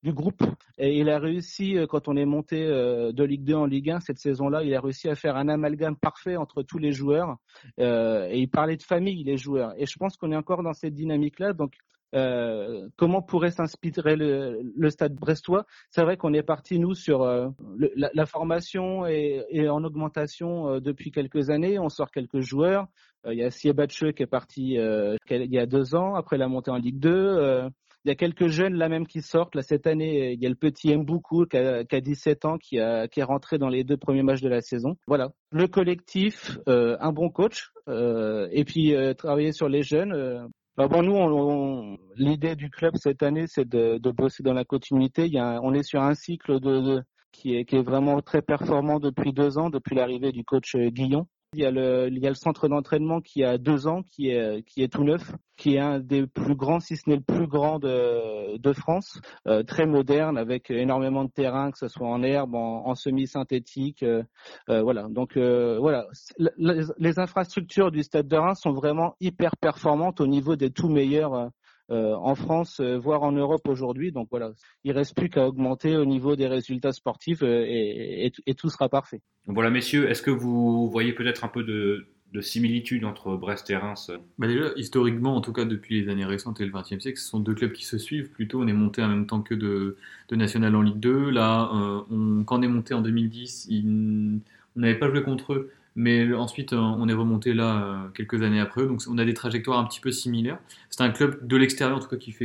du groupe. Et il a réussi, euh, quand on est monté euh, de Ligue 2 en Ligue 1 cette saison-là, il a réussi à faire un amalgame parfait entre tous les joueurs. Euh, et il parlait de famille, les joueurs. Et je pense qu'on est encore dans cette dynamique-là. Donc, euh, comment pourrait s'inspirer le, le, stade brestois? C'est vrai qu'on est parti nous sur euh, la, la, formation est, est en augmentation euh, depuis quelques années. On sort quelques joueurs. Il y a Siebatche qui est parti il y a deux ans après la montée en Ligue 2. Il y a quelques jeunes là même qui sortent. Là cette année, il y a le petit Mboukou qui a, qui a 17 ans qui, a, qui est rentré dans les deux premiers matchs de la saison. Voilà, le collectif, un bon coach et puis travailler sur les jeunes bah bon, nous, on, l'idée du club cette année, c'est de, de, bosser dans la continuité. Il y a, on est sur un cycle de, de, qui, est, qui est vraiment très performant depuis deux ans, depuis l'arrivée du coach euh, Guillon. Il y a le, il y a le centre d'entraînement qui a deux ans, qui est, qui est tout neuf, qui est un des plus grands, si ce n'est le plus grand de, France, euh, très moderne, avec énormément de terrain, que ce soit en herbe, en, semi-synthétique. Euh, euh, voilà. Donc voilà, les, infrastructures du Stade de Reims sont vraiment hyper performantes au niveau des tout meilleurs en France, euh, voire en Europe aujourd'hui. Donc voilà, il reste plus qu'à augmenter au niveau des résultats sportifs euh, et, et, et, tout sera parfait. Voilà, messieurs, est-ce que vous voyez peut-être un peu de, de similitude entre Brest et Reims? Bah Déjà, historiquement, en tout cas depuis les années récentes et le XXe siècle, ce sont deux clubs qui se suivent. Plutôt, on est monté en même temps que de, de National en Ligue 2. Là, euh, on, quand on est monté en 2010, il, on n'avait pas joué contre eux. Mais ensuite, euh, on est remonté là euh, quelques années après. Donc, on a des trajectoires un petit peu similaires. C'est un club de l'extérieur, en tout cas, qui,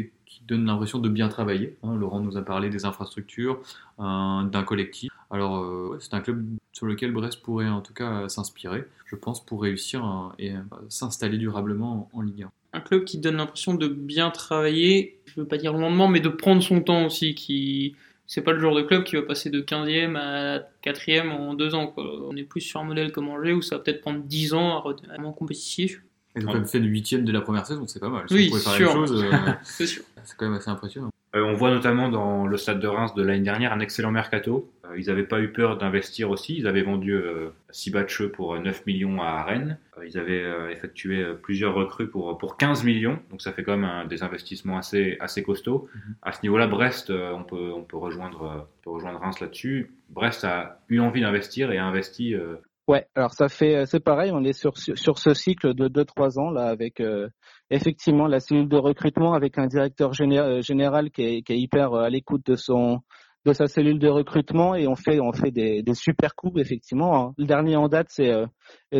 donne l'impression de bien travailler. Hein. Laurent nous a parlé des infrastructures, euh, d'un collectif. Alors, c'est un club sur lequel Brest pourrait en tout cas s'inspirer, je pense, pour réussir et s'installer durablement en, Ligue 1 un club qui donne l'impression de bien travailler, je veux pas dire lentement, mais de prendre son temps aussi, qui c'est pas le genre de club qui va passer de 15e à 4e en deux ans. Quoi. On est plus sur un modèle comme Angers où ça va peut-être prendre 10 ans à vraiment compétitif. Et donc, ouais. fait de 8e de la première saison, c'est pas mal. Si oui, sûr. euh, c'est sûr. C'est quand même assez impressionnant. Euh, on voit notamment dans le stade de Reims de l'année dernière un excellent mercato. Euh, ils n'avaient pas eu peur d'investir aussi. Ils avaient vendu euh, Sibatche pour 9 millions à Rennes. Euh, ils avaient euh, effectué plusieurs recrues pour, pour 15 millions. Donc ça fait quand même un, des investissements assez, assez costauds. Mm -hmm. À ce niveau-là, Brest, on peut, on peut, rejoindre, on peut rejoindre Reims là-dessus. Brest a eu envie d'investir et a investi Ouais, alors ça fait c'est pareil, on est sur sur ce cycle de 2 3 ans là avec euh, effectivement la cellule de recrutement avec un directeur général, général qui est, hyper à l'écoute de son de sa cellule de recrutement et on fait on fait des, des super coups effectivement. Le dernier en date c'est euh,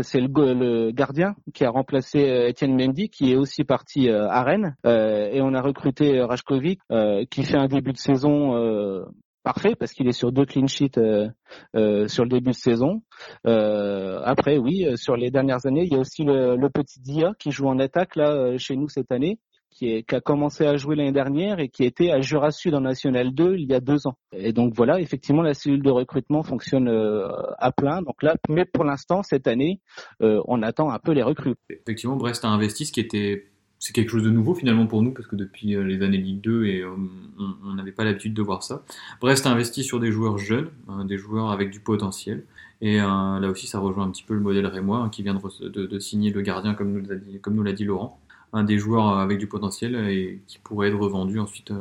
c'est le, le, gardien qui a remplacé Étienne Mendy qui est aussi parti euh, à Rennes euh, et on a recruté Rajkovic qui fait un début de saison parfait parce qu'il est sur deux clean sheets euh, euh, sur le début de saison. Euh, après, oui, sur les dernières années, il y a aussi le, le petit Dia qui joue en attaque là chez nous cette année, qui, est, qui a commencé à jouer l'année dernière et qui était à Jura Sud en National 2 il y a deux ans. Et donc voilà, effectivement, la cellule de recrutement fonctionne à plein. Donc là, mais pour l'instant, cette année, on attend un peu les recrues. Effectivement, Brest a investi ce qui était c'est quelque chose de nouveau finalement pour nous parce que depuis euh, les années Ligue 2 et euh, on n'avait pas l'habitude de voir ça. Brest a investi sur des joueurs jeunes, hein, des joueurs avec du potentiel et euh, là aussi ça rejoint un petit peu le modèle rémois hein, qui vient de, signer le gardien comme nous l'a dit, Laurent, un des joueurs avec du potentiel et qui pourrait être revendu ensuite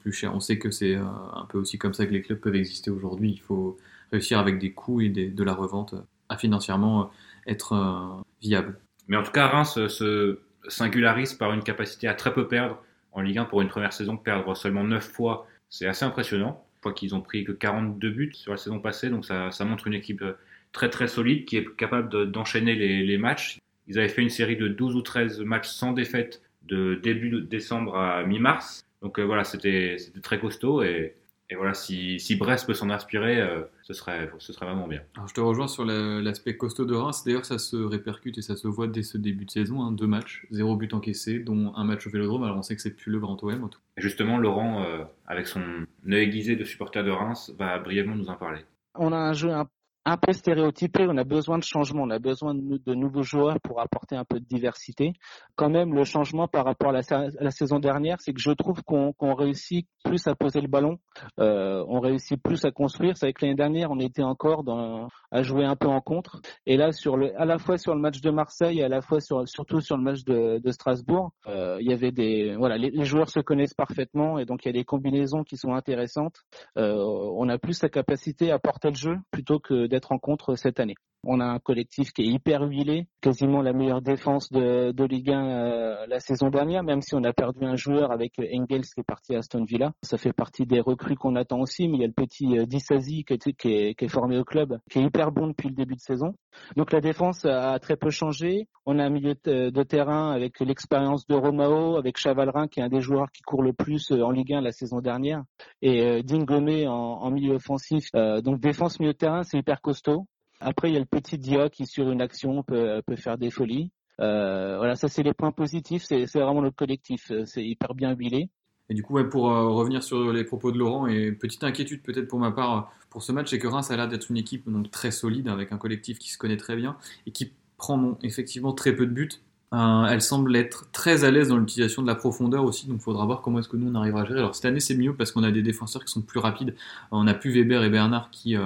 plus cher. On sait que c'est un peu aussi comme ça que les clubs peuvent exister aujourd'hui. Il faut réussir avec des coûts et de la revente à financièrement être viable. Mais en tout cas Reims se singularise par une capacité à très peu perdre en Ligue 1 pour une première saison, perdre seulement 9 fois, c'est assez impressionnant. Je crois qu'ils ont pris que 42 buts sur la saison passée, donc ça, ça montre une équipe très très solide qui est capable d'enchaîner de, les, les, matchs. Ils avaient fait une série de 12 ou 13 matchs sans défaite de début de décembre à mi-mars. Donc euh, voilà, c'était très costaud et et voilà, si, si Brest peut s'en inspirer, euh, ce, serait, ce serait vraiment bien. Alors, je te rejoins sur l'aspect costaud de Reims. D'ailleurs, ça se répercute et ça se voit dès ce début de saison. Hein, deux matchs, zéro but encaissé, dont un match au Vélodrome. Alors, on sait que c'est plus le grand OM. Tout. Et justement, Laurent, euh, avec son œil aiguisé de supporter de Reims, va brièvement nous en parler. On a un jeu un un peu stéréotypé, on a besoin de changement, on a besoin de, nouveaux joueurs pour apporter un peu de diversité. Quand même, le changement par rapport à la, saison dernière, c'est que je trouve qu'on qu réussit plus à poser le ballon, euh, on réussit plus à construire. C'est vrai que l'année dernière, on était encore dans, à jouer un peu en contre. Et là, sur le, à la fois sur le match de Marseille, et à la fois sur, surtout sur le match de, Strasbourg, euh, il y avait des, voilà, les, les, joueurs se connaissent parfaitement et donc il y a des combinaisons qui sont intéressantes. Euh, on a plus la capacité à porter le jeu plutôt que d'être en contre cette année. On a un collectif qui est hyper huilé, quasiment la meilleure défense de, de Ligue 1 euh, la saison dernière, même si on a perdu un joueur avec Engels qui est parti à Aston Villa. Ça fait partie des recrues qu'on attend aussi, mais il y a le petit euh, Dissasi qui, qui, est, qui formé au club, qui est hyper bon depuis le début de saison. Donc la défense a très peu changé. On a un milieu de terrain avec l'expérience de Romao, avec Chavalrin qui est un des joueurs qui court le plus euh, en Ligue 1 la saison dernière, et Dingomé en, en milieu offensif. donc défense milieu de terrain, c'est hyper costaud. Après, il y a le petit Dia qui, sur une action, peut, faire des folies. Euh, voilà, ça, c'est les points positifs. C'est vraiment le collectif. Euh, c'est hyper bien huilé. Et du coup, pour euh, revenir sur les propos de Laurent, et petite inquiétude peut-être pour ma part pour ce match, c'est que Reims a l'air d'être une équipe donc, très solide, avec un collectif qui se connaît très bien, et qui prend effectivement très peu de buts. elle semble être très à l'aise dans l'utilisation de la profondeur aussi, donc il faudra voir comment est-ce que nous on arrivera à gérer. Alors cette année c'est mieux parce qu'on a des défenseurs qui sont plus rapides. On a plus Weber et Bernard qui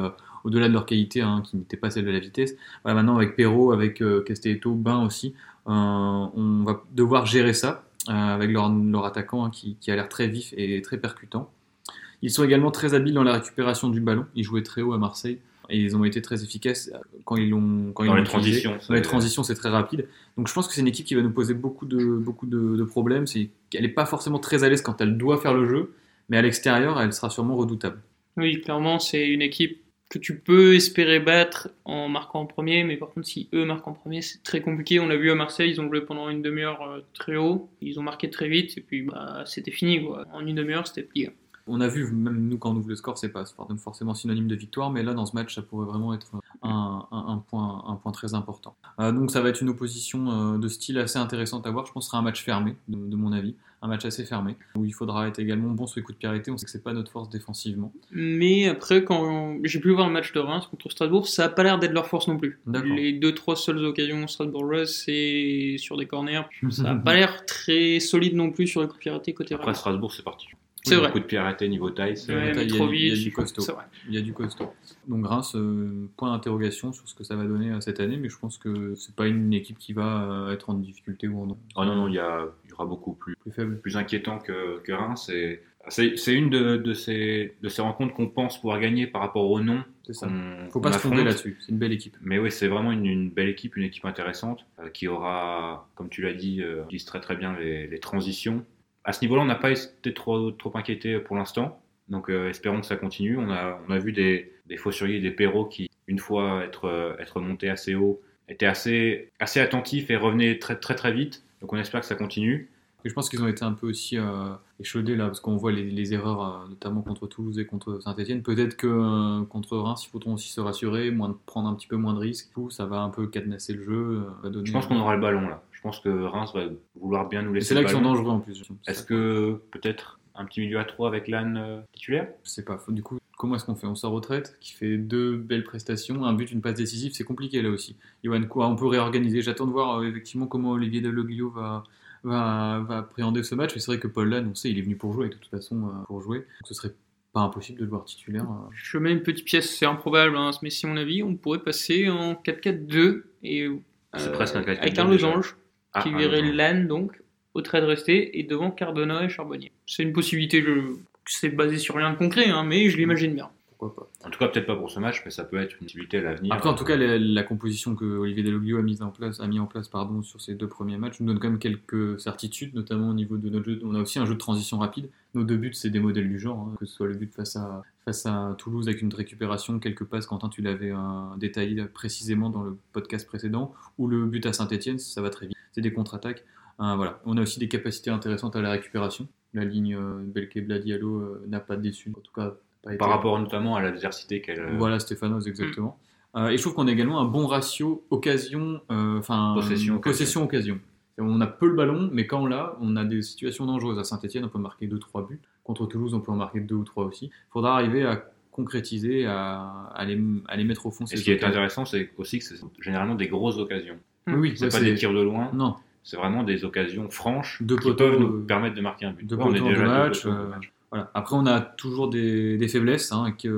au-delà de leur qualité, hein, qui n'était pas celle de la vitesse. maintenant, avec Perrault, avec euh, Castelletto, Bain aussi, euh, on va devoir gérer ça euh, avec leur, attaquant hein, qui, a l'air très vif et très percutant. Ils sont également très habiles dans la récupération du ballon. Ils jouaient très haut à Marseille et ils ont été très efficaces quand ils l'ont quand dans les transitions. Dans les transitions, c'est très rapide. Donc je pense que c'est une équipe qui va nous poser beaucoup de beaucoup de, problèmes. C'est qu'elle n'est pas forcément très à l'aise quand elle doit faire le jeu, mais à l'extérieur, elle sera sûrement redoutable. Oui, clairement, c'est une équipe que tu peux espérer battre en marquant en premier, mais par contre, si eux marquent en premier, c'est très compliqué. On l'a vu à Marseille, ils ont joué pendant une demi-heure euh, très haut, ils ont marqué très vite, et puis bah, c'était fini. Quoi. En une demi-heure, c'était plié. On a vu, même nous, quand on ouvre le score, c'est pas forcément synonyme de victoire, mais là, dans ce match, ça pourrait vraiment être un, point, un point très important. Euh, donc, ça va être une opposition euh, de style assez intéressante à voir. Je pense que ce sera un match fermé, de mon avis un match assez fermé, où il faudra être également bon sur les coups de pied arrêtés. On sait que c'est pas notre force défensivement. Mais après, quand j'ai pu voir le match de Reims contre Strasbourg, ça a pas l'air d'être leur force non plus. Les deux, trois seules occasions strasbourgeoises, c'est sur des corners. Ça a pas l'air très solide non plus sur les coups de pied arrêtés côté Après, Strasbourg, c'est parti. C'est vrai. Coup de pied arrêté niveau taille, c'est il, y a, du costaud. Il y a du costaud. Donc Reims, euh, point d'interrogation sur ce que ça va donner euh, cette année, mais je pense que c'est pas une équipe qui va euh, être en difficulté ou en. Oh non non, il y, a, y aura beaucoup plus, plus faible, plus inquiétant que, que Reims. C'est une de, de, ces, de ces rencontres qu'on pense pouvoir gagner par rapport au nom. C'est ça. Faut pas se fonder là-dessus. C'est une belle équipe. Mais oui, c'est vraiment une, belle équipe, une équipe intéressante qui aura, comme tu l'as dit, euh, très très bien les, les transitions à ce niveau-là, on n'a pas été trop, trop inquiété pour l'instant. Donc euh, espérons que ça continue. On a, on a vu des, des faussuriers, des perros qui, une fois être, euh, être montés assez haut, étaient assez, assez attentifs et revenaient très très très vite. Donc on espère que ça continue. Et je pense qu'ils ont été un peu aussi euh, échaudés là, parce qu'on voit les, les erreurs, euh, notamment contre Toulouse et contre Saint-Etienne. Peut-être que contre Reims, il faudra aussi se rassurer, moins, prendre un petit peu moins de risques. Ça va un peu cadenasser le jeu. je pense qu'on aura le ballon là. Je pense que Reims va vouloir bien nous laisser. C'est là qu'ils sont dangereux en plus. Est-ce que peut-être un petit milieu à 3 avec l'âne euh, titulaire? Je sais pas. Du coup, comment est-ce qu'on fait? On sort retraite, qui fait deux belles prestations, un but, une passe décisive, c'est compliqué là aussi. Yoann, quoi On peut réorganiser. J'attends de voir euh, effectivement comment Olivier Deloglio va, va, va appréhender ce match. Mais c'est vrai que Paul Lannes, on sait, il est venu pour jouer, de toute façon, euh, pour jouer. Donc ce serait pas impossible de le voir titulaire. Je mets une petite pièce, c'est improbable, hein, mais si mon avis, on pourrait passer en 4-4-2 et presque un 4 avec un losange ah, qui verrait Lannes donc au trait de rester et devant Cardona et Charbonnier. C'est une possibilité, je... c'est basé sur rien de concret, hein, mais je l'imagine bien. Pourquoi pas En tout cas, peut-être pas pour ce match, mais ça peut être une possibilité à l'avenir. Après, en tout cas, la, composition que Olivier Deloglio a mise en place, a mis en place pardon, sur ces deux premiers matchs nous donne quand même quelques certitudes, notamment au niveau de notre jeu. On a aussi un jeu de transition rapide. Nos deux buts, c'est des modèles du genre, hein, que ce soit le but face à, face à Toulouse avec une récupération, quelques passes, Quentin, tu l'avais euh, détaillé précisément dans le podcast précédent, ou le but à Saint-Etienne, ça va très vite. C'est des contre-attaques. Euh, voilà. On a aussi des capacités intéressantes à la récupération. La ligne euh, Belke-Bladialo euh, n'a pas déçu, en tout cas. Par rapport notamment à l'adversité qu'elle. Voilà, Stéphanos, exactement. Mm. et je trouve qu'on a également un bon ratio occasion, enfin possession, occasion. On a peu le ballon, mais quand on l'a, on a des situations dangereuses. À Saint-Etienne, on peut marquer 2-3 buts. Contre Toulouse, on peut en marquer 2 ou 3 aussi. Il faudra arriver à concrétiser, à, à, les, à les, mettre au fond. Et ce qui est intéressant, c'est aussi que c'est généralement des grosses occasions. Oui, c'est pas des tirs de loin. Non. C'est vraiment des occasions franches qui peuvent nous permettre de marquer un but. on est déjà match, euh, voilà. Après, on a toujours des, des faiblesses hein, qui,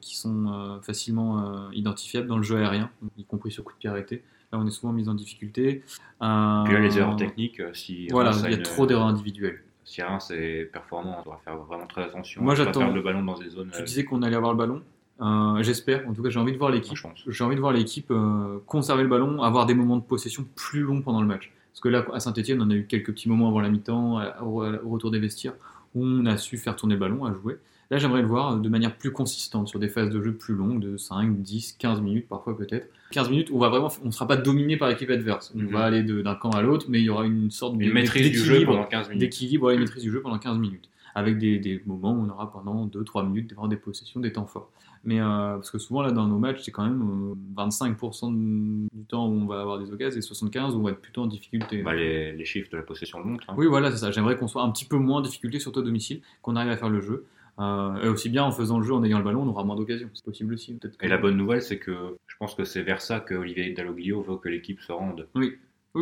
qui sont euh, facilement euh, identifiables dans le jeu aérien, y compris sur coup de pied arrêté. Là, on est souvent mis en difficulté. Puis là, les erreurs techniques, si voilà, il y a trop d'erreurs individuelles. Si rien c'est performant, on doit faire vraiment très attention. Moi, j'attends le ballon dans des zones. Tu disais qu'on allait avoir le ballon. Euh, J'espère, en tout cas, j'ai envie de voir l'équipe. pense. J'ai envie de voir l'équipe euh, conserver le ballon, avoir des moments de possession plus longs pendant le match. Parce que là, à Saint-Etienne, on a eu quelques petits moments avant la mi-temps, au retour des vestiaires, où on a su faire tourner le ballon, à jouer. Là, j'aimerais le voir de manière plus consistante, sur des phases de jeu plus longues, de 5, 10, 15 minutes parfois peut-être. 15 minutes, on va vraiment, on ne sera pas dominé par l'équipe adverse. On Mhm. va aller de- d'un camp à l'autre, mais il y aura une sorte de Une maîtrise du jeu pendant 15 minutes. d'équilibre et une maîtrise du jeu pendant 15 minutes. Avec des, des moments où on aura pendant 2-3 minutes des possessions, des temps forts. Mais euh, parce que souvent là dans nos matchs, c'est quand même euh, 25% du temps où on va avoir des occasions et 75% où on va être plutôt en difficulté. Bah, les, les chiffres de la possession le montrent. hein. Oui, voilà, c'est ça. J'aimerais qu'on soit un petit peu moins en difficulté, surtout à domicile, qu'on arrive à faire le jeu. Euh, et aussi bien en faisant le jeu, en ayant le ballon, on aura moins d'occasions. C'est possible aussi. Peut-être que- Et la bonne nouvelle, c'est que je pense que c'est vers ça que Olivier Dalloglio veut que l'équipe se rende. Oui,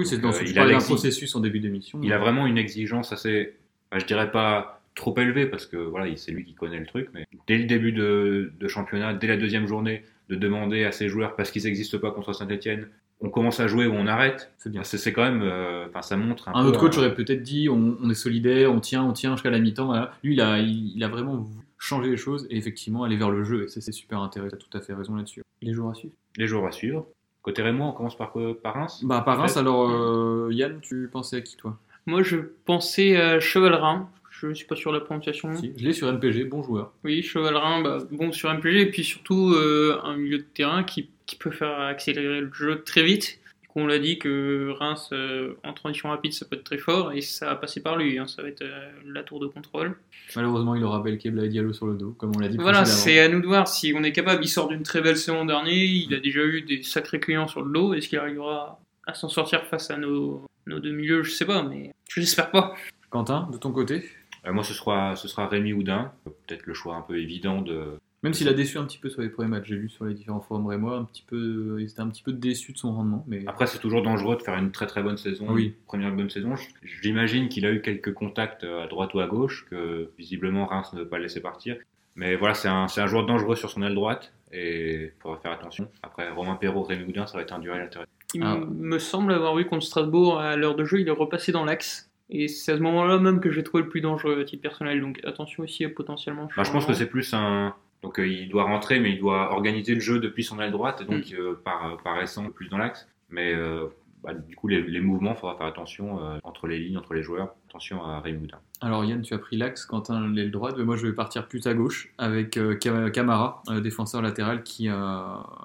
c'est Donc, dans euh, ce il tu a processus en début d'émission. Il a vraiment une exigence assez, bah, je dirais pas trop élevée parce que voilà, il- c'est lui qui connaît le truc, mais dès le début de, de championnat, dès la deuxième journée, de demander à ses joueurs parce qu'ils n'existent pas contre Saint-Etienne, on commence à jouer ou on arrête. C'est bien. C'est c'est quand même, euh, enfin ça montre un, Un peu, autre coach euh, aurait peut-être dit on, on est solidaire, on tient, on tient jusqu'à la mi-temps. voilà. Lui, il a, il, il a vraiment voulu changer les choses et effectivement aller vers le jeu. Et ça, c'est super intéressant. Tu as tout à fait raison là-dessus. Les joueurs à suivre les jours à suivre. Côté Rémois, on commence par, par Reims? Bah, par Reims, alors euh, Yann, tu pensais à qui toi? Moi, je pensais à Chevalrin. Je suis pas sûr de la prononciation. Si, Je l'ai sur MPG, bon joueur. Oui, Chevalrin, bah, bon sur MPG, et puis surtout euh, un milieu de terrain qui, qui peut faire accélérer le jeu très vite. Du coup, on l'a dit que Reims, euh, en transition rapide, ça peut être très fort, et ça va passer par lui. hein. Ça va être euh, la tour de contrôle. Malheureusement, il aura Belkebla et Diallo sur le dos, comme on l'a dit Voilà, c'est à nous de voir si on est capable. Il sort d'une très belle saison dernier, il a déjà eu des sacrés clients sur le dos. Est-ce qu'il arrivera à s'en sortir face à nos, nos deux milieux? Je sais pas, mais je l'espère pas. Quentin, de ton côté? Moi, ce sera, ce sera Rémi Houdin. Peut-être le choix un peu évident de. Même s'il a déçu un petit peu sur les premiers matchs, j'ai lu sur les différents forums rémois, un petit peu, il était un petit peu déçu de son rendement. Mais Après, c'est toujours dangereux de faire une très très bonne saison. Oui. une première bonne saison. J'imagine qu'il a eu quelques contacts euh, à droite ou à gauche, que visiblement Reims ne veut pas le laisser partir. Mais voilà, c'est un, joueur dangereux sur son aile droite et il faudra faire attention. Après, Romain Perrault, Rémi Houdin, ça va être un duel intéressant. Il Ah. me semble avoir vu contre Strasbourg, à l'heure de jeu, il est repassé dans l'axe. Et c'est à ce moment-là même que j'ai trouvé le plus dangereux à titre personnel. Donc attention aussi à potentiellement. Bah, je pense que c'est plus un. Donc euh, il doit rentrer, mais il doit organiser le jeu depuis son aile droite, et donc euh, par, par essence plus dans l'axe. Mais euh, bah, du coup, les, les mouvements, il faudra faire attention euh, entre les lignes, entre les joueurs. Attention à Rémi Houdin. Alors Yann, tu as pris l'axe, Quentin l'aile droite, mais moi je vais partir plus à gauche avec euh, Camara, euh, défenseur latéral qui euh,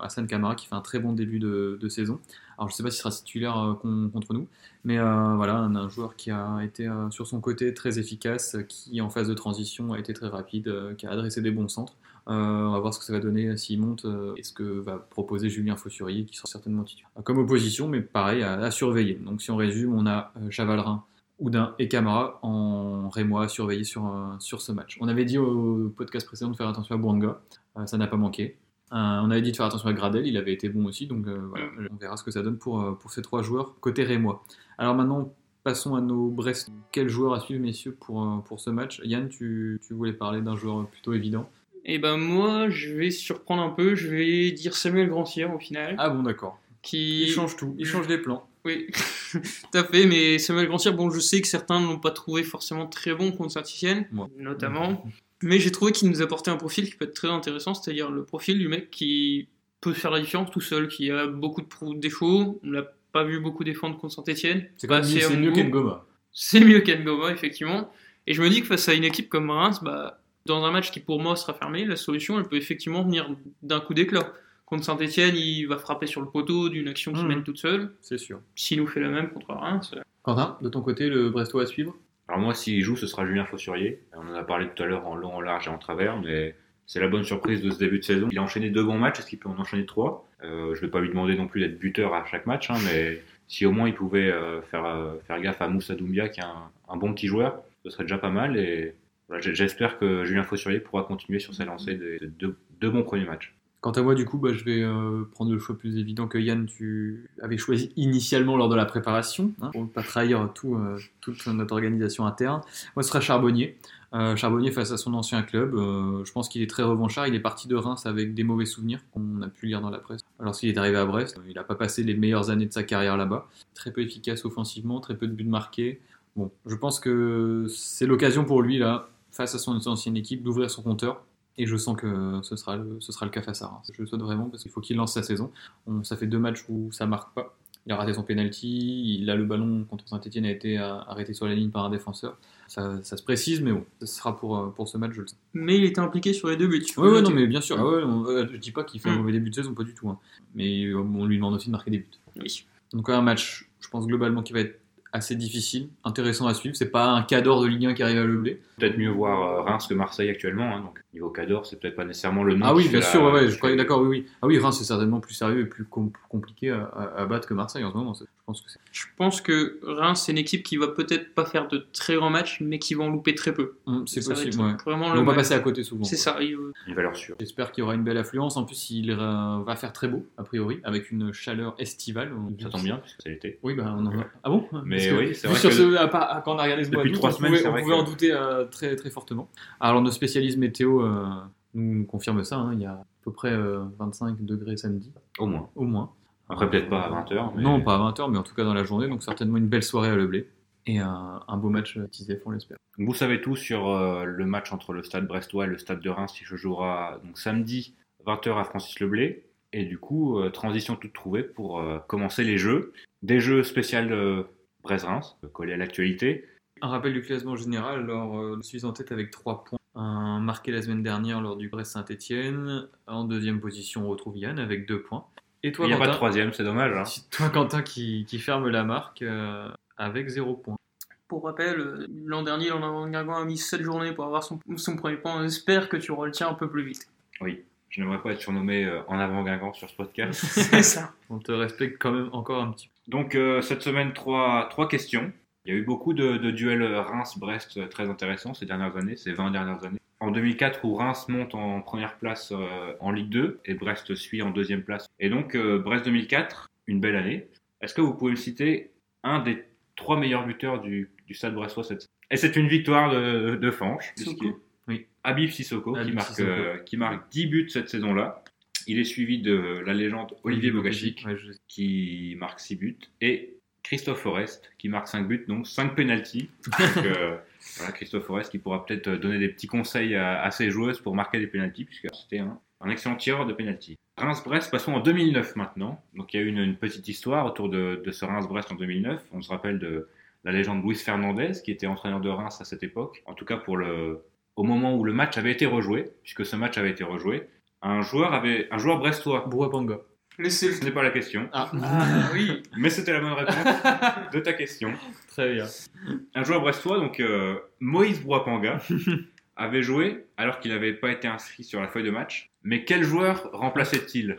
Hassan Camara qui fait un très bon début de, de saison. Alors je sais pas s'il sera titulaire euh, con- contre nous, mais euh, voilà un, un joueur qui a été euh, sur son côté très efficace, qui en phase de transition a été très rapide, qui a adressé des bons centres. On va voir ce que ça va donner s'il monte et ce que va proposer Julien Fossurier qui sera certainement titulaire. Comme opposition, mais pareil à, surveiller. Donc si on résume, on a Chavalrin, Houdin et Camara en Rémois à surveiller sur, sur ce match. On avait dit au podcast précédent de faire attention à Bouanga, euh, ça n'a pas manqué. Euh, on avait dit de faire attention à Gradel, il avait été bon aussi, donc euh, voilà, on verra ce que ça donne pour, euh, pour ces trois joueurs côté Rémois. Alors maintenant, passons à nos Brest. Quel joueur à suivre, messieurs, pour, pour ce match? Yann, tu, tu voulais parler d'un joueur plutôt évident. Et ben moi, je vais surprendre un peu. Je vais dire Samuel Grancière au final. Ah bon, d'accord. qui Il change tout, il change les plans. Oui, tout à fait. Mais Samuel Grancière, bon, je sais que certains ne l'ont pas trouvé forcément très bon contre Saint-Etienne, notamment. Mais j'ai trouvé qu'il nous apportait un profil qui peut être très intéressant, c'est-à-dire le profil du mec qui peut faire la différence tout seul, qui a beaucoup de défauts. On l'a pas vu beaucoup défendre contre Saint-Etienne. C'est mon mieux qu'Engoma. C'est mieux qu'Engoma, effectivement. Et je me dis que face à une équipe comme Reims, bah, dans un match qui pour moi sera fermé, la solution elle peut effectivement venir d'un coup d'éclat. Contre Saint-Etienne, il va frapper sur le poteau d'une action qui Mhm. mène toute seule. C'est sûr. S'il nous fait la même contre Reims, euh, Quentin, de ton côté, le Brestois à suivre? Alors moi, s'il joue, ce sera Julien Fossurier. On en a parlé tout à l'heure en long, en large et en travers, mais c'est la bonne surprise de ce début de saison. Il a enchaîné deux bons matchs, est-ce qu'il peut en enchaîner trois? Euh, Je vais pas lui demander non plus d'être buteur à chaque match, hein, mais si au moins il pouvait euh, faire, euh, faire gaffe à Moussa Doumbia, qui est un, bon petit joueur, ce serait déjà pas mal. Et j'espère que Julien Fossurier pourra continuer sur sa lancée des des deux, deux bons premiers matchs. Quant à moi, du coup, bah, je vais euh, prendre le choix plus évident que Yann, tu avais choisi initialement lors de la préparation, hein, pour ne pas trahir tout, euh, toute notre organisation interne. Moi, ce sera Charbonnier. Euh, Charbonnier face à son ancien club. je pense qu'il est très revanchard. Il est parti de Reims avec des mauvais souvenirs qu'on a pu lire dans la presse. Lorsqu'il est arrivé à Brest, il n'a pas passé les meilleures années de sa carrière là-bas. Très peu efficace offensivement, très peu de buts marqués. Bon, je pense que c'est l'occasion pour lui, là, face à son ancienne équipe, d'ouvrir son compteur Et je sens que ce sera le, ce sera le cas face à Reims. Je le souhaite vraiment parce qu'il faut qu'il lance sa saison. On- ça fait deux matchs où ça marque pas. Il a raté son penalty, il a le ballon contre Saint-Etienne a été arrêté sur la ligne par un défenseur. Ça, ça se précise, mais bon, ce sera pour, euh, pour ce match, je le sens. Mais il était impliqué sur les deux buts. Oui, ouais, non, mais bien sûr. Ah ouais, on- euh, je dis pas qu'il fait un Mm. mauvais début de saison, pas du tout. hein. Mais euh, on lui demande aussi de marquer des buts. Oui. Donc un match, je pense globalement qui va être assez difficile, intéressant à suivre. C'est pas un cadre de Ligue 1 qui arrive à le blé. Peut-être mieux voir euh, Reims que Marseille actuellement. hein, donc niveau Cador, c'est peut-être pas nécessairement le nom. Ah oui, bien sûr, la- ouais, je fait- d'accord, oui, oui. Ah oui, Reims c'est certainement plus sérieux et plus com- compliqué à, à- à battre que Marseille en ce moment. Je pense que. Je pense que Reims, c'est une équipe qui va peut-être pas faire de très grands matchs, mais qui va en louper très peu. Hum, C'est possible, ouais. Vraiment Ils le vont pas match. passer à côté souvent. C'est ça. il- Une valeur sûre. J'espère qu'il y aura une belle affluence. En plus, il euh, va faire très beau, a priori, avec une chaleur estivale. Ça tombe bien, puisque c'est l'été. Oui, bah, on en a... Ah bon? Mais Parce que oui, c'est vu vrai sur que ce, à quand on a regardé ce mois d'août, on pouvait, on pouvait que- en douter euh, très, très fortement. Alors, nos spécialistes météo euh, nous, confirment ça. hein. Il y a à peu près euh, 25 degrés samedi, Au moins. au moins. Après, peut-être pas à 20h. Mais... Non, pas à 20h, mais en tout cas dans la journée. Donc, certainement une belle soirée à Leblé. Et un, un beau match à TISF, on l'espère. Vous savez tout sur euh, le match entre le stade brestois et le stade de Reims qui se jouera donc samedi 20h à Francis Leblé. Et du coup, euh, transition toute trouvée pour euh, commencer les jeux. Des jeux spéciaux euh, Brest-Reims, euh, collés à l'actualité. Un rappel du classement général. Alors, euh, je suis en tête avec 3 points. Un marqué la semaine dernière lors du Brest-Saint-Etienne. En deuxième position, on retrouve Yann avec 2 points. Et Il toi, n'y a pas de troisième, c'est dommage. hein. toi, Quentin qui, qui ferme la marque euh, avec 0 points. Pour rappel, l'an dernier, l'an Guingamp a mis 7 journées pour avoir son, son premier point. J'espère que tu retiens un peu plus vite. Je n'aimerais pas être surnommé euh, en avant Guingamp sur ce podcast. C'est ça. On te respecte quand même encore un petit peu. Donc euh, cette semaine, trois, trois questions. Il y a eu beaucoup de, de duels Reims-Brest euh, très intéressants ces dernières années, ces 20 dernières années. En 2004, où Reims monte en première place euh, en Ligue 2 et Brest suit en deuxième place. Et donc euh, Brest 2004, une belle année. Est-ce que vous pouvez me citer un des trois meilleurs buteurs du, du stade brestois cette Et c'est une victoire de, de Fanche. Sissoko. puisqu'il- Oui. Habib Sissoko, qui, marque, Sissoko. qui marque 10 buts cette saison-là. Il est suivi de la légende Olivier Bogachic Ouais, je- qui marque 6 buts, et Christophe Forest qui marque 5 buts, donc 5 pénalties. Donc, euh, voilà, Christophe Forest qui pourra peut-être donner des petits conseils à, à ses joueuses pour marquer des pénalties, puisque c'était un, un excellent tireur de pénalties. Reims-Brest, passons en 2009 maintenant. Donc il y a eu une, une petite histoire autour de, de ce Reims-Brest en 2009. On se rappelle de la légende Luis Fernandez, qui était entraîneur de Reims à cette époque. En tout cas, pour le, au moment où le match avait été rejoué, puisque ce match avait été rejoué, un joueur, avait, un joueur brestois. Bourapanga. Laissez Ce n'est pas la question, Ah, Ah oui. mais c'était la bonne réponse de ta question. très bien. Un joueur brestois, donc euh, Moïse Boapanga, avait joué alors qu'il n'avait pas été inscrit sur la feuille de match. Mais quel joueur remplaçait-il